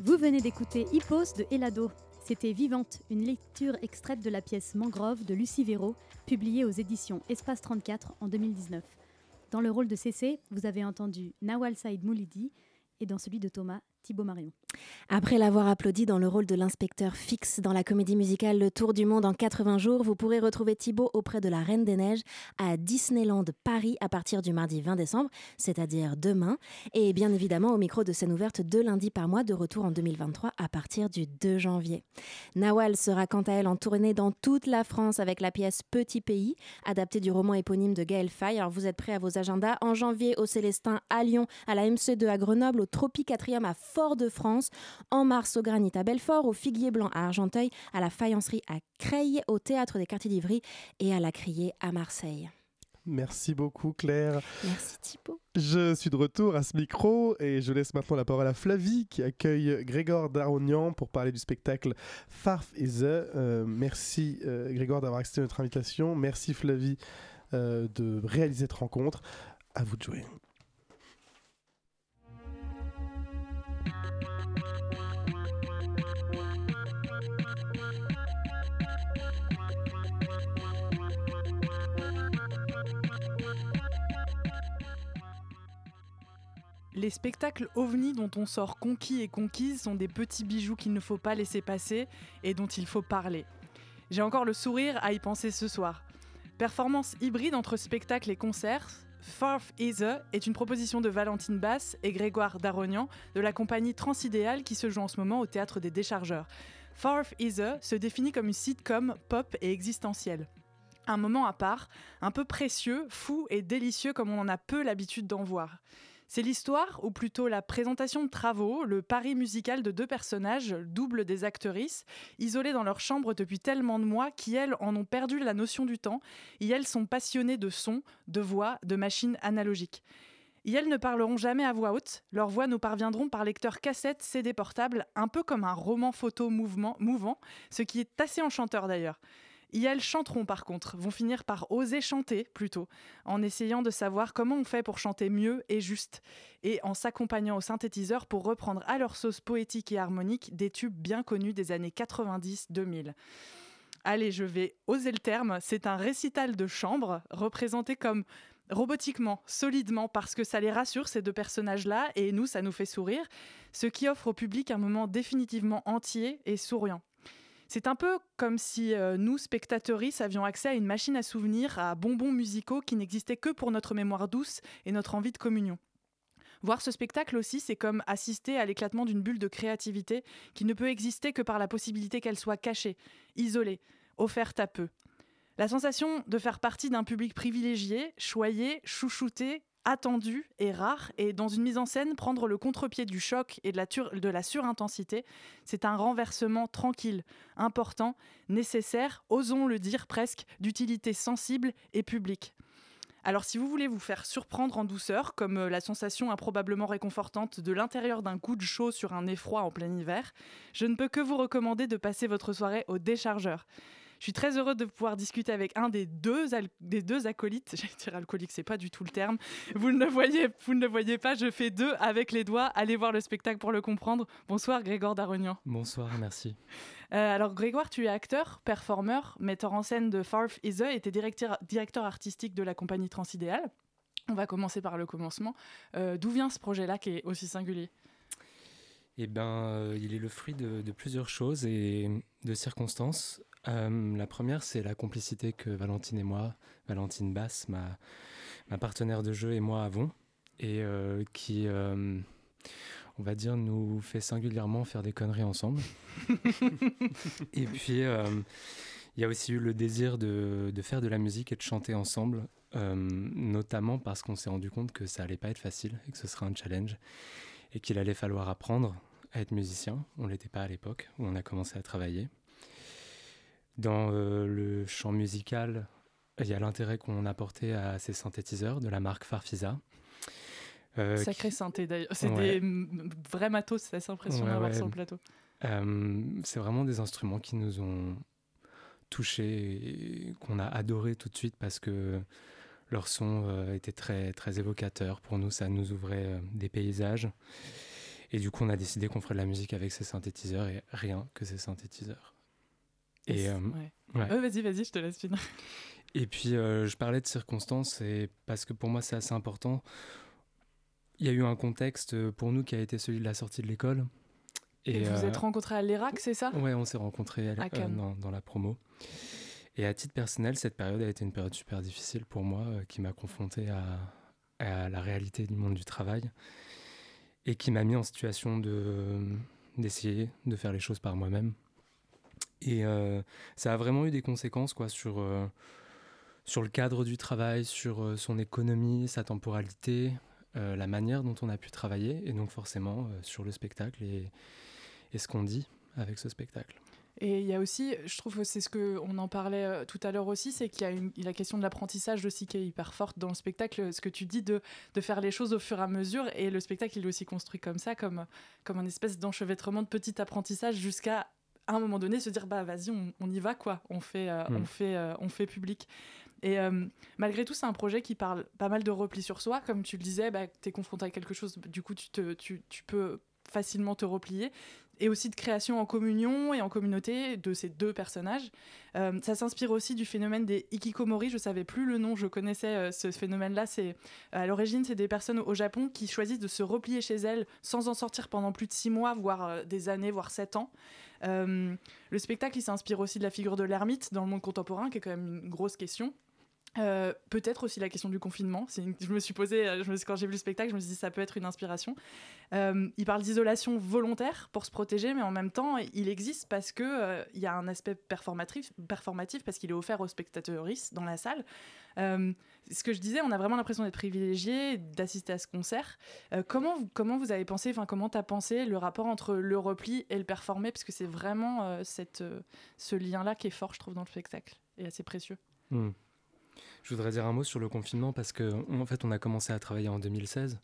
Vous venez d'écouter Hippos de Elado. C'était Vivante, une lecture extraite de la pièce Mangrove de Lucie Véraud, publiée aux éditions Espace 34 en 2019. Dans le rôle de Cécé, vous avez entendu Nawal Saïd Moulidi et dans celui de Thomas, Thibaut Marion. Après l'avoir applaudi dans le rôle de l'inspecteur fixe dans la comédie musicale Le Tour du Monde en 80 jours, vous pourrez retrouver Thibaut auprès de la Reine des Neiges à Disneyland Paris à partir du mardi 20 décembre, c'est-à-dire demain, et bien évidemment au micro de scène ouverte deux lundis par mois de retour en 2023 à partir du 2 janvier. Nawal sera quant à elle en tournée dans toute la France avec la pièce Petit Pays, adaptée du roman éponyme de Gaël Faye. Alors vous êtes prêts à vos agendas? En janvier au Célestin à Lyon, à la MC2 à Grenoble, au Tropicatrium à Fort-de-France, en mars au Granit à Belfort, au Figuier Blanc à Argenteuil, à la Faïencerie à Creil, au Théâtre des Quartiers d'Ivry et à la Criée à Marseille. Merci beaucoup Claire. Merci Thibaut. Je suis de retour à ce micro et je laisse maintenant la parole à Flavie qui accueille Grégor Darognan pour parler du spectacle Farf is the. Euh, merci euh, Grégor d'avoir accepté notre invitation. Merci Flavie euh, de réaliser cette rencontre. À vous de jouer. Les spectacles ovnis dont on sort conquis et conquises sont des petits bijoux qu'il ne faut pas laisser passer et dont il faut parler. J'ai encore le sourire à y penser ce soir. Performance hybride entre spectacle et concert, Farf Either est une proposition de Valentine Basse et Grégoire Darognan de la compagnie Transidéal qui se joue en ce moment au Théâtre des Déchargeurs. Farf Either se définit comme une sitcom pop et existentielle. Un moment à part, un peu précieux, fou et délicieux comme on en a peu l'habitude d'en voir. C'est l'histoire, ou plutôt la présentation de travaux, le pari musical de deux personnages, double des actrices, isolés dans leur chambre depuis tellement de mois, qui elles en ont perdu la notion du temps, et elles sont passionnées de sons, de voix, de machines analogiques. Et elles ne parleront jamais à voix haute, leurs voix nous parviendront par lecteur cassette, CD portable, un peu comme un roman photo mouvement, mouvant, ce qui est assez enchanteur d'ailleurs. Elles chanteront par contre, vont finir par oser chanter plutôt, en essayant de savoir comment on fait pour chanter mieux et juste, et en s'accompagnant au synthétiseur pour reprendre à leur sauce poétique et harmonique des tubes bien connus des années 90-2000. Allez, je vais oser le terme, c'est un récital de chambre représenté comme robotiquement, solidement, parce que ça les rassure, ces deux personnages-là, et nous, ça nous fait sourire, ce qui offre au public un moment définitivement entier et souriant. C'est un peu comme si euh, nous, spectateuristes, avions accès à une machine à souvenirs, à bonbons musicaux qui n'existaient que pour notre mémoire douce et notre envie de communion. Voir ce spectacle aussi, c'est comme assister à l'éclatement d'une bulle de créativité qui ne peut exister que par la possibilité qu'elle soit cachée, isolée, offerte à peu. La sensation de faire partie d'un public privilégié, choyé, chouchouté, attendu et rare, et dans une mise en scène, prendre le contre-pied du choc et de la, surintensité, c'est un renversement tranquille, important, nécessaire, osons le dire presque, d'utilité sensible et publique. Alors si vous voulez vous faire surprendre en douceur, comme euh, la sensation improbablement réconfortante de l'intérieur d'un coup de chaud sur un nez froid en plein hiver, je ne peux que vous recommander de passer votre soirée au déchargeur. Je suis très heureux de pouvoir discuter avec un des deux, des deux acolytes. <laughs> J'allais dire alcoolique, c'est pas du tout le terme. Vous ne, le voyez, vous ne le voyez pas, je fais deux avec les doigts. Allez voir le spectacle pour le comprendre. Bonsoir Grégoire Darognan. Bonsoir, merci. Euh, alors Grégoire, tu es acteur, performeur, metteur en scène de Farf Is et t'es directeur, directeur artistique de la compagnie Transidéal. On va commencer par le commencement. Euh, D'où vient ce projet-là qui est aussi singulier? Eh ben, euh, il est le fruit de, de plusieurs choses et de circonstances. Euh, la première, c'est la complicité que Valentine et moi, Valentine Basse, ma, ma partenaire de jeu et moi avons, et euh, qui, euh, on va dire, nous fait singulièrement faire des conneries ensemble. <laughs> et puis, il y a aussi eu le désir de, de faire de la musique et de chanter ensemble, notamment parce qu'on s'est rendu compte que ça allait pas être facile et que ce serait un challenge et qu'il allait falloir apprendre à être musicien. On l'était pas à l'époque où on a commencé à travailler. Dans euh, le champ musical, il y a l'intérêt qu'on apportait à ces synthétiseurs de la marque Farfisa. Euh, Sacré qui- synthé d'ailleurs. C'est Ouais. des mm, vrais matos, c'est assez impressionnant Ouais, d'avoir ouais. sur le plateau. Euh, c'est vraiment des instruments qui nous ont touchés et qu'on a adoré tout de suite parce que leur son euh, était très, très évocateur. Pour nous, ça nous ouvrait des paysages. Et du coup, on a décidé qu'on ferait de la musique avec ces synthétiseurs et rien que ces synthétiseurs. Et Et, euh, ouais. ouais. Ouais, vas-y, vas-y, je te laisse finir. <laughs> Et puis, euh, je parlais de circonstances, et parce que pour moi, c'est assez important. Il y a eu un contexte euh, pour nous qui a été celui de la sortie de l'école. Et vous euh, êtes rencontrés à l'ERAC, c'est ça? Ouais, on s'est rencontrés à- À dans, dans la promo. Et à titre personnel, cette période a été une période super difficile pour moi, qui m'a confronté à, à la réalité du monde du travail et qui m'a mis en situation de d'essayer de faire les choses par moi-même. Et euh, ça a vraiment eu des conséquences quoi sur euh, sur le cadre du travail, sur euh, son économie, sa temporalité, la manière dont on a pu travailler, et donc forcément sur le spectacle et, et ce qu'on dit avec ce spectacle. Et il y a aussi, je trouve que c'est ce qu'on en parlait tout à l'heure aussi, c'est qu'il y a la question de l'apprentissage aussi qui est hyper forte dans le spectacle. Ce que tu dis de, de faire les choses au fur et à mesure. Et le spectacle, il est aussi construit comme ça, comme, comme un espèce d'enchevêtrement de petit apprentissage jusqu'à à un moment donné se dire bah vas-y, on, on y va quoi, on fait, euh, Mm. on fait, euh, on fait public. Et euh, malgré tout, c'est un projet qui parle pas mal de repli sur soi. Comme tu le disais, bah, tu es confronté à quelque chose, du coup, tu, te, tu, tu peux facilement te replier. Et aussi de création en communion et en communauté de ces deux personnages. Euh, ça s'inspire aussi du phénomène des ikikomori. Je savais plus le nom, je connaissais euh, ce phénomène-là. C'est à l'origine, c'est des personnes au Japon qui choisissent de se replier chez elles sans en sortir pendant plus de six mois, voire euh, des années, voire sept ans. Euh, le spectacle, il s'inspire aussi de la figure de l'ermite dans le monde contemporain, qui est quand même une grosse question. Euh, peut-être aussi la question du confinement. Je me suis posé, euh, quand j'ai vu le spectacle, je me suis dit ça peut être une inspiration. Euh, il parle d'isolation volontaire pour se protéger, mais en même temps, il existe parce que euh, il y a un aspect performatif, parce qu'il est offert aux spectateurs dans la salle. Ce que je disais, on a vraiment l'impression d'être privilégié, d'assister à ce concert. Comment, vous- comment avez pensé, enfin comment tu as pensé le rapport entre le repli et le performer, parce que c'est vraiment ce lien-là qui est fort, je trouve, dans le spectacle et assez précieux. Hmm. Je voudrais dire un mot sur le confinement parce que en fait on a commencé à travailler en 2016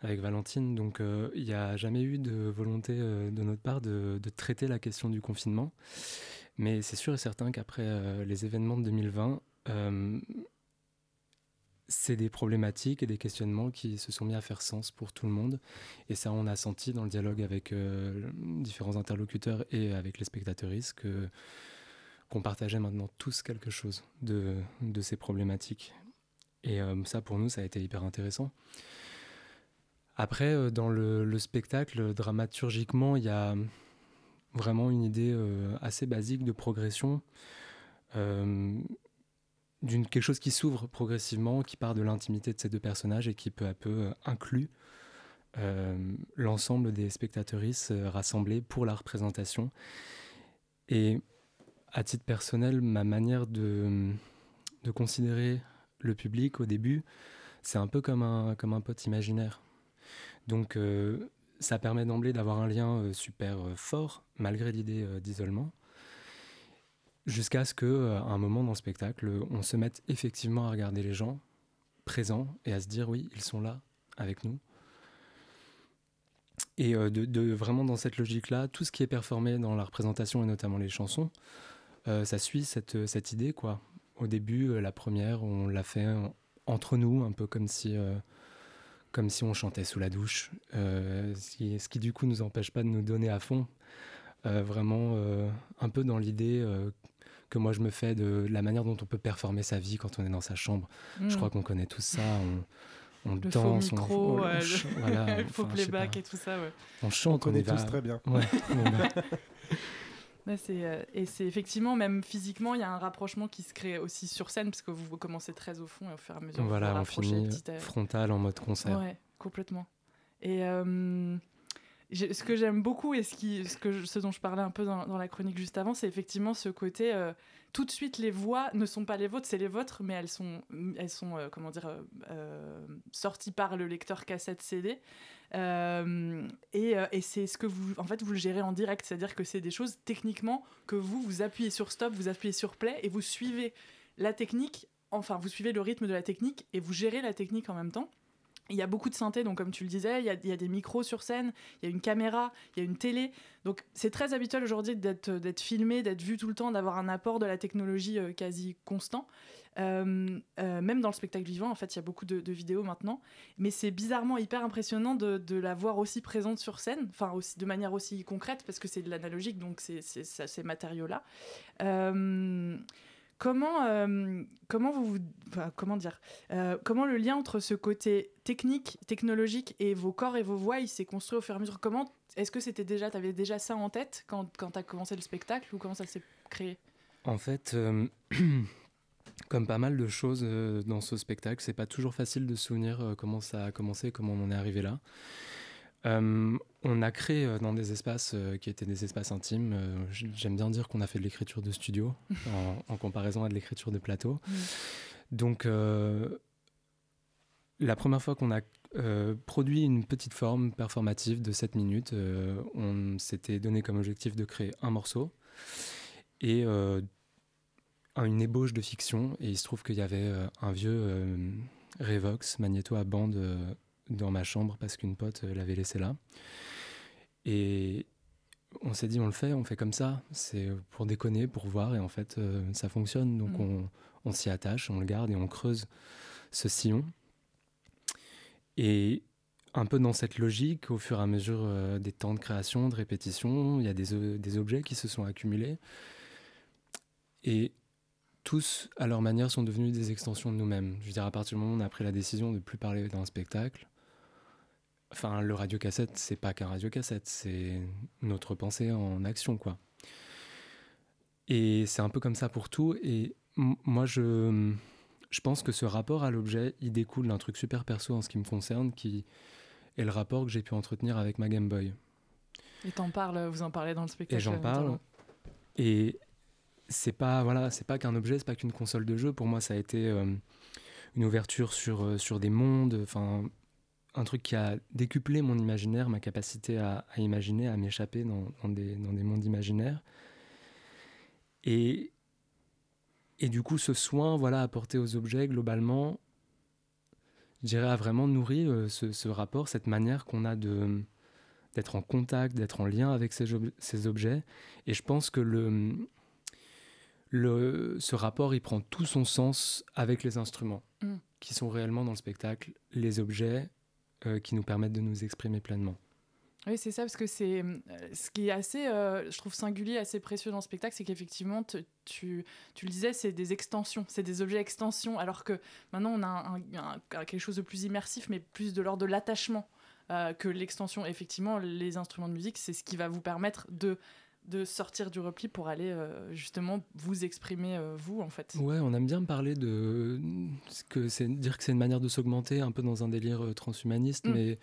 avec Valentine, donc euh, il n'y a jamais eu de volonté euh, de notre part de, traiter la question du confinement. Mais c'est sûr et certain qu'après euh, les événements de 2020, euh, c'est des problématiques et des questionnements qui se sont mis à faire sens pour tout le monde. Et ça, on a senti dans le dialogue avec différents interlocuteurs et avec les spectateurs que qu'on partageait maintenant tous quelque chose de, ces problématiques. Et euh, ça, pour nous, ça a été hyper intéressant. Après, euh, dans le, le spectacle, dramaturgiquement, il y a vraiment une idée euh, assez basique de progression, d'une quelque chose qui s'ouvre progressivement, qui part de l'intimité de ces deux personnages et qui peu à peu inclut l'ensemble des spectateuristes euh, rassemblés pour la représentation. Et à titre personnel, ma manière de, considérer le public au début, c'est un peu comme un, comme pote imaginaire. Donc euh, ça permet d'emblée d'avoir un lien euh, super euh, fort, malgré l'idée d'isolement, jusqu'à ce qu'à un moment dans le spectacle, on se mette effectivement à regarder les gens présents et à se dire oui, ils sont là avec nous. Et de, vraiment dans cette logique-là, tout ce qui est performé dans la représentation et notamment les chansons, ça suit cette, cette idée quoi. Au début, euh, la première, on l'a fait en- entre nous, un peu comme si, euh, comme si on chantait sous la douche, euh, ce, qui, ce qui du coup nous empêche pas de nous donner à fond, Euh, vraiment euh, un peu dans l'idée euh, que moi je me fais de la manière dont on peut performer sa vie quand on est dans sa chambre. Mm. Je crois qu'on connaît tous ça. On, on Le danse, faux on- micro, on- on euh, le- voilà, <laughs> le faux enfin, playback et tout ça, ouais. On chante, On connaît y va. tous très bien. Ouais, <laughs> et c'est effectivement, même physiquement, il y a un rapprochement qui se crée aussi sur scène, parce que vous, commencez très au fond et au fur et à mesure, vous Voilà, vous on finit petit à- frontal en mode concert. Ouais, complètement. Et euh, ce que j'aime beaucoup et ce, dont je parlais un peu dans, la chronique juste avant, c'est effectivement ce côté. euh, tout de suite, les voix ne sont pas les vôtres, c'est les vôtres, mais elles sont, elles sont euh, comment dire, euh, sorties par le lecteur cassette CD. Et et c'est ce que vous, en fait, vous le gérez en direct, c'est-à-dire que c'est des choses techniquement que vous, vous appuyez sur stop, vous appuyez sur play et vous suivez la technique, enfin, vous suivez le rythme de la technique et vous gérez la technique en même temps. Il y a beaucoup de synthé, donc comme tu le disais, il y, a, des micros sur scène, il y a une caméra, il y a une télé. Donc c'est très habituel aujourd'hui d'être filmé, d'être vu tout le temps, d'avoir un apport de la technologie euh, quasi constant. Euh, euh, même dans le spectacle vivant, en fait, il y a beaucoup de, vidéos maintenant. Mais c'est bizarrement hyper impressionnant de, la voir aussi présente sur scène, enfin aussi de manière aussi concrète, parce que c'est de l'analogique, donc ces matériaux-là. Comment, euh, comment vous, vous- comment dire, euh, comment le lien entre ce côté technique, technologique et vos corps et vos voix, il s'est construit au fur et à mesure? Comment, est-ce que c'était déjà, t'avais déjà ça en tête quand, quand t'as commencé le spectacle ou comment ça s'est créé? En fait, euh, <clears throat> comme pas mal de choses dans ce spectacle, c'est pas toujours facile de se souvenir comment ça a commencé, comment on en est arrivé là. Euh, on a créé euh, dans des espaces euh, qui étaient des espaces intimes. J'aime bien dire qu'on a fait de l'écriture de studio <laughs> en, en comparaison à de l'écriture de plateau. Donc, euh, la première fois qu'on a euh, produit une petite forme performative de 7 minutes, euh, on s'était donné comme objectif de créer un morceau et un- une ébauche de fiction. Et il se trouve qu'il y avait un vieux Revox magnéto à bande dans ma chambre parce qu'une pote euh, l'avait laissé là. Et on s'est dit, on le fait, on fait comme ça. C'est pour déconner, pour voir. Et en fait, euh, ça fonctionne. Donc Mm. on, on s'y attache, on le garde et on creuse ce sillon. Et un peu dans cette logique, au fur et à mesure euh, des temps de création, de répétition, il y a des, des objets qui se sont accumulés. Et tous, à leur manière, sont devenus des extensions de nous-mêmes. Je veux dire, à partir du moment où on a pris la décision de ne plus parler d'un spectacle, enfin, le radiocassette, c'est pas qu'un radiocassette, c'est notre pensée en action, quoi. Et c'est un peu comme ça pour tout. Et moi, je, je pense que ce rapport à l'objet, il découle d'un truc super perso en ce qui me concerne, qui est le rapport que j'ai pu entretenir avec ma Game Boy. Et t'en parles, vous en parlez dans le spectacle Et j'en parle. Et c'est pas voilà, c'est pas qu'un objet, c'est pas qu'une console de jeu. Pour moi, ça a été euh, une ouverture sur euh, sur des mondes. Enfin, un truc qui a décuplé mon imaginaire, ma capacité à, à imaginer, à m'échapper dans, dans des dans des mondes imaginaires. Et et du coup, ce soin, voilà, apporté aux objets globalement, je dirais, a vraiment nourri euh, ce, ce rapport, cette manière qu'on a de d'être en contact, d'être en lien avec ces, ob- ces objets. Et je pense que le, le, ce rapport, il prend tout son sens avec les instruments Mm. qui sont réellement dans le spectacle, les objets euh, qui nous permettent de nous exprimer pleinement. Oui, c'est ça, parce que c'est euh, ce qui est assez, euh, je trouve singulier, assez précieux dans le spectacle, c'est qu'effectivement, tu, tu le disais, c'est des extensions, c'est des objets extensions, alors que maintenant on a quelque chose de plus immersif, mais plus de l'ordre de l'attachement que l'extension. Effectivement, les instruments de musique, c'est ce qui va vous permettre de de sortir du repli pour aller euh, justement vous exprimer euh, vous en fait. Ouais, on aime bien parler de que c'est dire que c'est une manière de s'augmenter, un peu dans un délire euh, transhumaniste, Mm. mais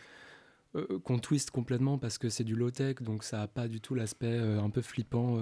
euh, qu'on twiste complètement parce que c'est du low tech, donc ça a pas du tout l'aspect un peu flippant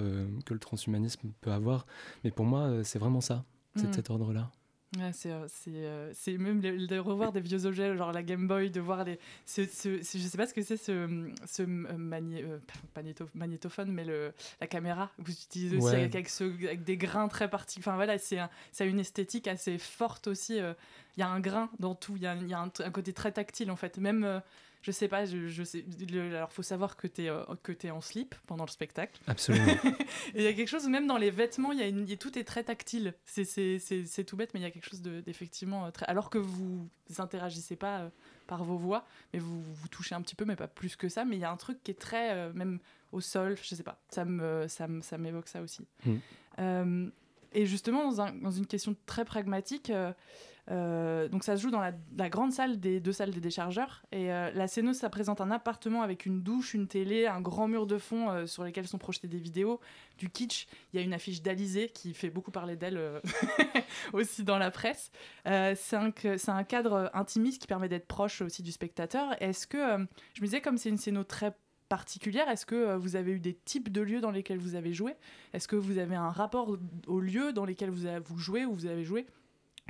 que le transhumanisme peut avoir. Mais pour moi, c'est vraiment ça, c'est de Mm. cet ordre-là. Ouais, c'est, euh, c'est, euh, c'est même de revoir des vieux objets, genre la Game Boy, de voir les. Ce, ce- ce- je sais pas ce que c'est ce, ce euh, magné- euh, pas magnéto- magnétophone, mais le, la caméra que vous utilisez aussi Ouais. avec, avec, ce- avec des grains très particuliers. Enfin voilà, c'est un- ça a une esthétique assez forte aussi. euh, Il y a un grain dans tout, il y a, y a un, un côté très tactile en fait. Même, euh, je sais pas, je, je sais. le- alors faut savoir que tu es, en slip pendant le spectacle. Absolument. <laughs> Il y a quelque chose, même dans les vêtements, il y a une, il y a- tout est très tactile. C'est- tout bête, mais il y a quelque chose de- d'effectivement euh, très. Alors que vous interagissez pas euh, par vos voix, mais vous vous touchez un petit peu, mais pas plus que ça. Mais il y a un truc qui est très, euh, même au sol, je sais pas, ça me ça ça m'évoque ça aussi. Mm. Et justement, dans, un- dans une question très pragmatique, euh, euh, donc ça se joue dans la, grande salle des deux salles des déchargeurs. Et euh, la scénose, ça présente un appartement avec une douche, une télé, un grand mur de fond sur lesquels sont projetées des vidéos, du kitsch. Il y a une affiche d'Alizée qui fait beaucoup parler d'elle <laughs> aussi dans la presse. C'est un, cadre intimiste qui permet d'être proche aussi du spectateur. Est-ce que, je me disais, comme c'est une scéno très particulière, est-ce que euh, vous avez eu des types de lieux dans lesquels vous avez joué? Est-ce que vous avez un rapport aux lieux dans lesquels vous, jouez ou vous avez joué?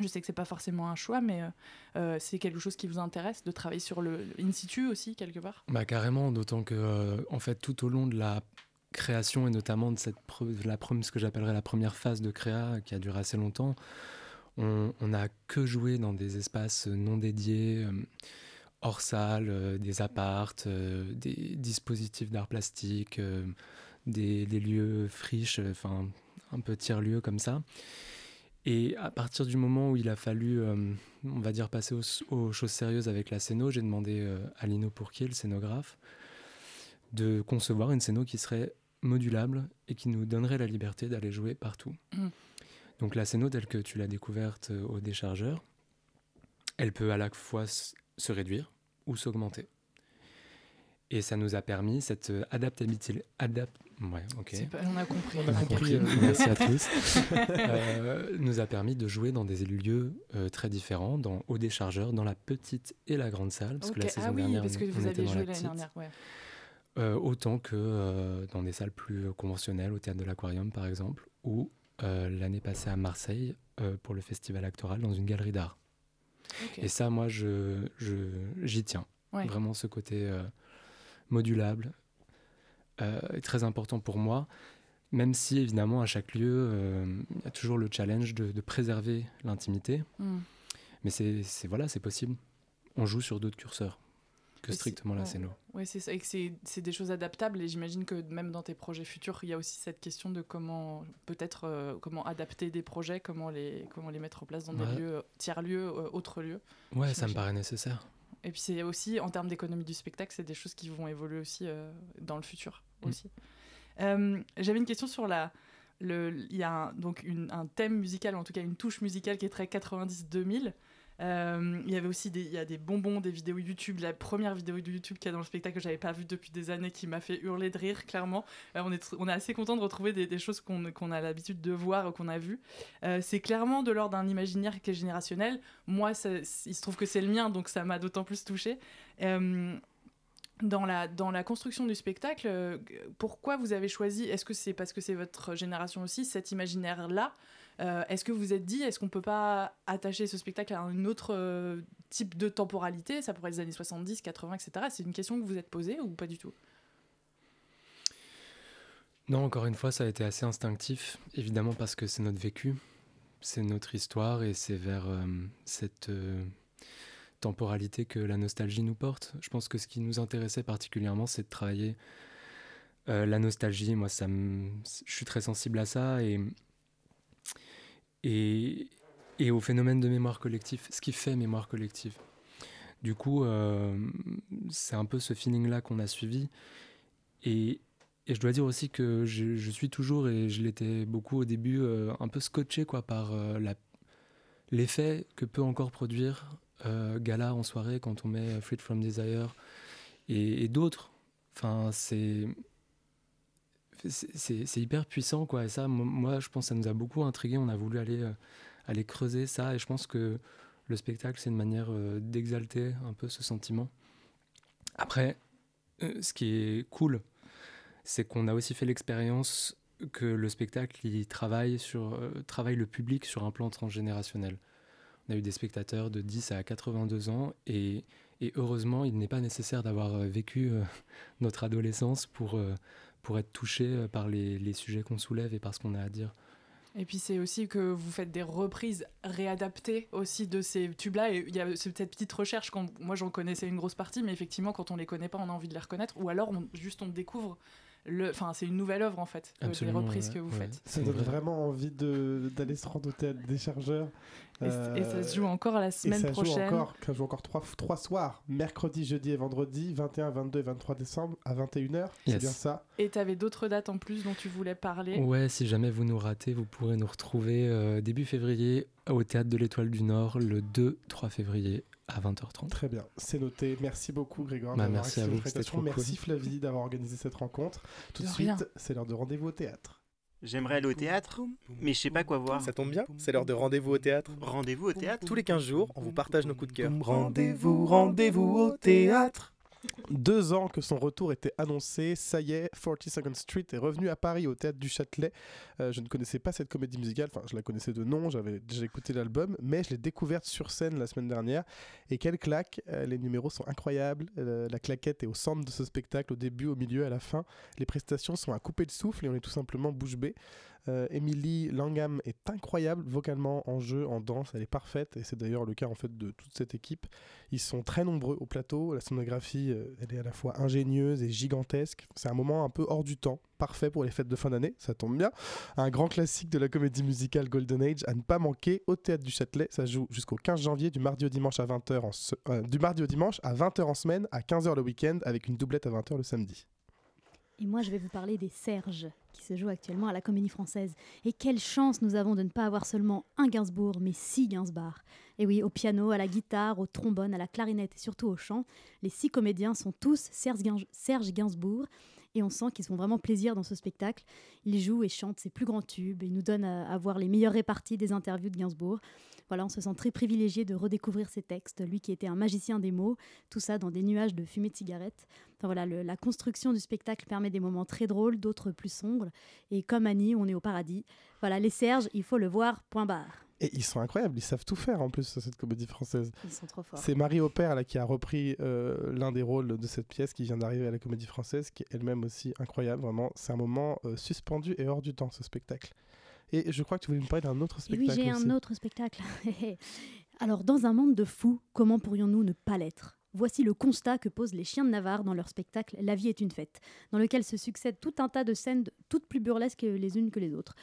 Je sais que c'est pas forcément un choix, mais euh, euh, c'est quelque chose qui vous intéresse de travailler sur le, le in situ aussi quelque part? Bah carrément, d'autant que en fait tout au long de la création et notamment de cette la ce que j'appellerais la première phase de créa qui a duré assez longtemps, on n'a que joué dans des espaces non dédiés. Hors salle, euh, des appartes, euh, des dispositifs d'art plastique, euh, des, des lieux friches, enfin un peu tiers-lieux comme ça. Et à partir du moment où il a fallu, euh, on va dire, passer aux, aux choses sérieuses avec la scéno, j'ai demandé euh, à Lino Pourquier, le scénographe, de concevoir une scéno qui serait modulable et qui nous donnerait la liberté d'aller jouer partout. Mm. Donc la scéno telle que tu l'as découverte au déchargeur, elle peut à la fois se réduire ou s'augmenter. Et ça nous a permis cette euh, adaptabilité. Adapt... Ouais, ok. C'est pas- on a compris. On a compris, merci à tous. <laughs> Euh, nous a permis de jouer dans des lieux euh, très différents, dans, au déchargeur, dans la petite et la grande salle. Parce que la saison ah oui, dernière, parce que on vous aviez dans joué la l'année petite. dernière, ouais. Euh, autant que dans des salles plus conventionnelles, au théâtre de l'Aquarium par exemple, ou l'année passée à Marseille pour le festival actoral dans une galerie d'art. Et ça, moi, je, j'y tiens. Ouais. Vraiment ce côté euh, modulable euh, est très important pour moi, même si évidemment à chaque lieu, euh, il y a toujours le challenge de, de préserver l'intimité. Mm. Mais c'est, c'est- voilà, c'est possible. On joue sur d'autres curseurs que strictement la scéno. Ouais, c'est ça, et que c'est des choses adaptables. Et j'imagine que même dans tes projets futurs, il y a aussi cette question de comment peut-être euh, comment adapter des projets, comment les comment les mettre en place dans Ouais. des lieux tiers lieux, euh, autres lieux. Ouais, ça me paraît nécessaire. Et puis c'est aussi en termes d'économie du spectacle, c'est des choses qui vont évoluer aussi euh, dans le futur Mm. aussi. Euh, J'avais une question sur la. Le, il y a un, donc une- un thème musical, ou en tout cas une touche musicale qui est très 90-2000. Euh, il y avait aussi des, il y a des bonbons, des vidéos YouTube. La première vidéo YouTube qu'il y a dans le spectacle que j'avais pas vue depuis des années qui m'a fait hurler de rire, clairement. Euh, on, est, on est assez content de retrouver des, choses qu'on qu'on a l'habitude de voir, qu'on a vues. Euh, c'est clairement de l'ordre d'un imaginaire qui est générationnel. Moi, il se trouve que c'est le mien, donc ça m'a d'autant plus touché. Euh, dans la, dans la construction du spectacle, pourquoi vous avez choisi Est-ce que c'est parce que c'est votre génération aussi, cet imaginaire-là? Euh, Est-ce que vous êtes dit, est-ce qu'on peut pas attacher ce spectacle à un autre euh, type de temporalité? Ça pourrait être les années 70, 80, etc. C'est une question que vous vous êtes posée ou pas du tout? Non, encore une fois, ça a été assez instinctif, évidemment parce que c'est notre vécu, c'est notre histoire et c'est vers euh, cette temporalité que la nostalgie nous porte. Je pense que ce qui nous intéressait particulièrement, c'est de travailler la nostalgie. Moi, ça je suis très sensible à ça et, et, et au phénomène de mémoire collective, ce qui fait mémoire collective. Du coup, euh, c'est un peu ce feeling-là qu'on a suivi. Et, et je dois dire aussi que je, je suis toujours, et je l'étais beaucoup au début, euh, un peu scotché quoi, par euh, l'effet que peut encore produire euh, Gala en soirée quand on met Freed from Desire et, et d'autres. Enfin, c'est. C'est- hyper puissant, quoi. Et ça, mo- moi, je pense que ça nous a beaucoup intrigué. On a voulu aller, euh, aller creuser ça. Et je pense que le spectacle, c'est une manière euh, d'exalter un peu ce sentiment. Après, euh, ce qui est cool, c'est qu'on a aussi fait l'expérience que le spectacle il travaille, le public sur un plan transgénérationnel. On a eu des spectateurs de 10 à 82 ans et, et heureusement, il n'est pas nécessaire d'avoir vécu <laughs> notre adolescence pour, pour être touché euh, par les, les sujets qu'on soulève et par ce qu'on a à dire. Et puis c'est aussi que vous faites des reprises réadaptées aussi de ces tubes-là. Et il y a cette petite recherche, moi j'en connaissais une grosse partie, mais effectivement quand on les connaît pas, on a envie de les reconnaître. Ou alors juste on découvre. Enfin c'est une nouvelle œuvre en fait, euh, des Absolument, reprises ouais, que vous ouais. faites. Ça donne vraiment envie de- d'aller se rendre au théâtre des chargeurs. Et ça se joue encore la semaine et ça prochaine. Joue encore, ça joue encore trois, trois soirs, mercredi, jeudi et vendredi, 21, 22 et 23 décembre à 21h. C'est Yes. bien ça. Et tu avais d'autres dates en plus dont tu voulais parler? Ouais, si jamais vous nous ratez, vous pourrez nous retrouver euh, début février au Théâtre de l'Étoile du Nord le 2-3 février à 20h30. Très bien, c'est noté. Merci beaucoup Grégoire Bah, d'avoir merci à vous, cool. Merci Flavie d'avoir organisé cette rencontre. Tout de, De suite, c'est l'heure de rendez-vous au théâtre. J'aimerais aller au théâtre, mais je sais pas quoi voir. Ça tombe bien, c'est l'heure de rendez-vous au théâtre. Rendez-vous au théâtre Tous les 15 jours, on vous partage nos coups de cœur. Rendez-vous, rendez-vous au théâtre. Deux ans que son retour était annoncé, ça y est, 42nd Street est revenu à Paris au théâtre du Châtelet. Euh, je ne connaissais pas cette comédie musicale, enfin je la connaissais de nom, j'avais déjà écouté l'album, mais je l'ai découverte sur scène la semaine dernière. Et quelle claque, euh, les numéros sont incroyables, euh, la claquette est au centre de ce spectacle, au début, au milieu, à la fin. Les prestations sont à couper le souffle et on est tout simplement bouche bée. Euh, Emily Langham est incroyable vocalement en jeu, en danse, elle est parfaite et c'est d'ailleurs le cas en fait de toute cette équipe. Ils sont très nombreux au plateau, la sonographie euh, elle est à la fois ingénieuse et gigantesque. C'est un moment un peu hors du temps, parfait pour les fêtes de fin d'année, ça tombe bien. Un grand classique de la comédie musicale Golden Age à ne pas manquer au théâtre du Châtelet. Ça joue jusqu'au 15 janvier du mardi au dimanche à 20h en euh, du mardi au dimanche à 20h en semaine, à 15h le week-end avec une doublette à 20h le samedi. Et moi, je vais vous parler des Serges, qui se jouent actuellement à la Comédie Française. Et quelle chance nous avons de ne pas avoir seulement un Gainsbourg, mais six Gainsbars. Et oui, au piano, à la guitare, au trombone, à la clarinette et surtout au chant, les six comédiens sont tous Serge Gainsbourg. Et on sent qu'ils font vraiment plaisir dans ce spectacle. Ils jouent et chantent ses plus grands tubes et nous donnent à, voir les meilleures réparties des interviews de Gainsbourg. Voilà, on se sent très privilégié de redécouvrir ses textes, lui qui était un magicien des mots, tout ça dans des nuages de fumée de cigarettes. Enfin voilà, la construction du spectacle permet des moments très drôles, d'autres plus sombres. Et comme Annie, on est au paradis. Voilà, les Serges, il faut le voir, point barre. Et ils sont incroyables, ils savent tout faire en plus cette comédie française. Ils sont trop forts. C'est Marie Aubert là, qui a repris euh, l'un des rôles de cette pièce qui vient d'arriver à la comédie française, qui est elle-même aussi incroyable. Vraiment, c'est un moment euh, suspendu et hors du temps ce spectacle. Et je crois que tu voulais me parler d'un autre Et oui, spectacle. j'ai un autre spectacle. <laughs> Alors, dans un monde de fous, comment pourrions-nous ne pas l'être? Voici le constat que posent les chiens de Navarre dans leur spectacle La vie est une fête, dans lequel se succèdent tout un tas de scènes toutes plus burlesques les unes que les autres.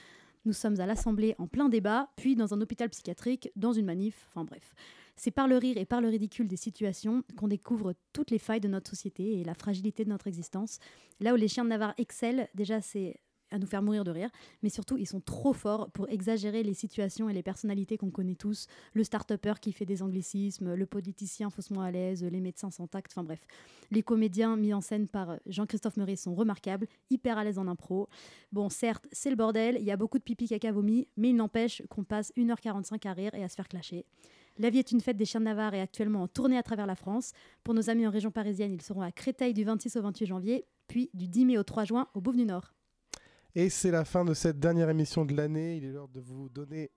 Nous sommes à l'Assemblée en plein débat, puis dans un hôpital psychiatrique, dans une manif, enfin bref. C'est par le rire et par le ridicule des situations qu'on découvre toutes les failles de notre société et la fragilité de notre existence. Là où les chiens de Navarre excellent, déjà c'est à nous faire mourir de rire, mais surtout ils sont trop forts pour exagérer les situations et les personnalités qu'on connaît tous. Le start-upper qui fait des anglicismes, le politicien faussement à l'aise, les médecins sans tact, enfin bref. Les comédiens mis en scène par Jean-Christophe Meuret sont remarquables, hyper à l'aise en impro. Bon, certes, c'est le bordel, il y a beaucoup de pipi caca vomi, mais il n'empêche qu'on passe 1h45 à rire et à se faire clasher. La vie est une fête des chiens de Navarre actuellement en tournée à travers la France. Pour nos amis en région parisienne, ils seront à Créteil du 26 au 28 janvier, puis du 10 mai au 3 juin au Bouffe du Nord. Et c'est la fin de cette dernière émission de l'année. Il est l'heure de vous donner.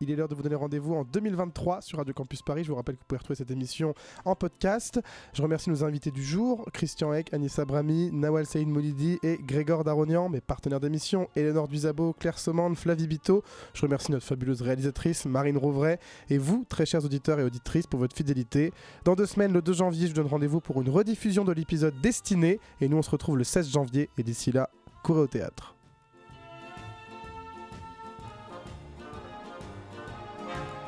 Il est l'heure de vous donner rendez-vous en 2023 sur Radio Campus Paris. Je vous rappelle que vous pouvez retrouver cette émission en podcast. Je remercie nos invités du jour Christian Eck, Anissa Brami, Nawal Saïd Moulidi et Grégor Daronian, mes partenaires d'émission Eleonore Duzabo, Claire Somande, Flavie Bito. Je remercie notre fabuleuse réalisatrice Marine Rouvray et vous, très chers auditeurs et auditrices, pour votre fidélité. Dans deux semaines, le 2 janvier, je vous donne rendez-vous pour une rediffusion de l'épisode Destiné. Et nous, on se retrouve le 16 janvier. Et d'ici là, courez au théâtre.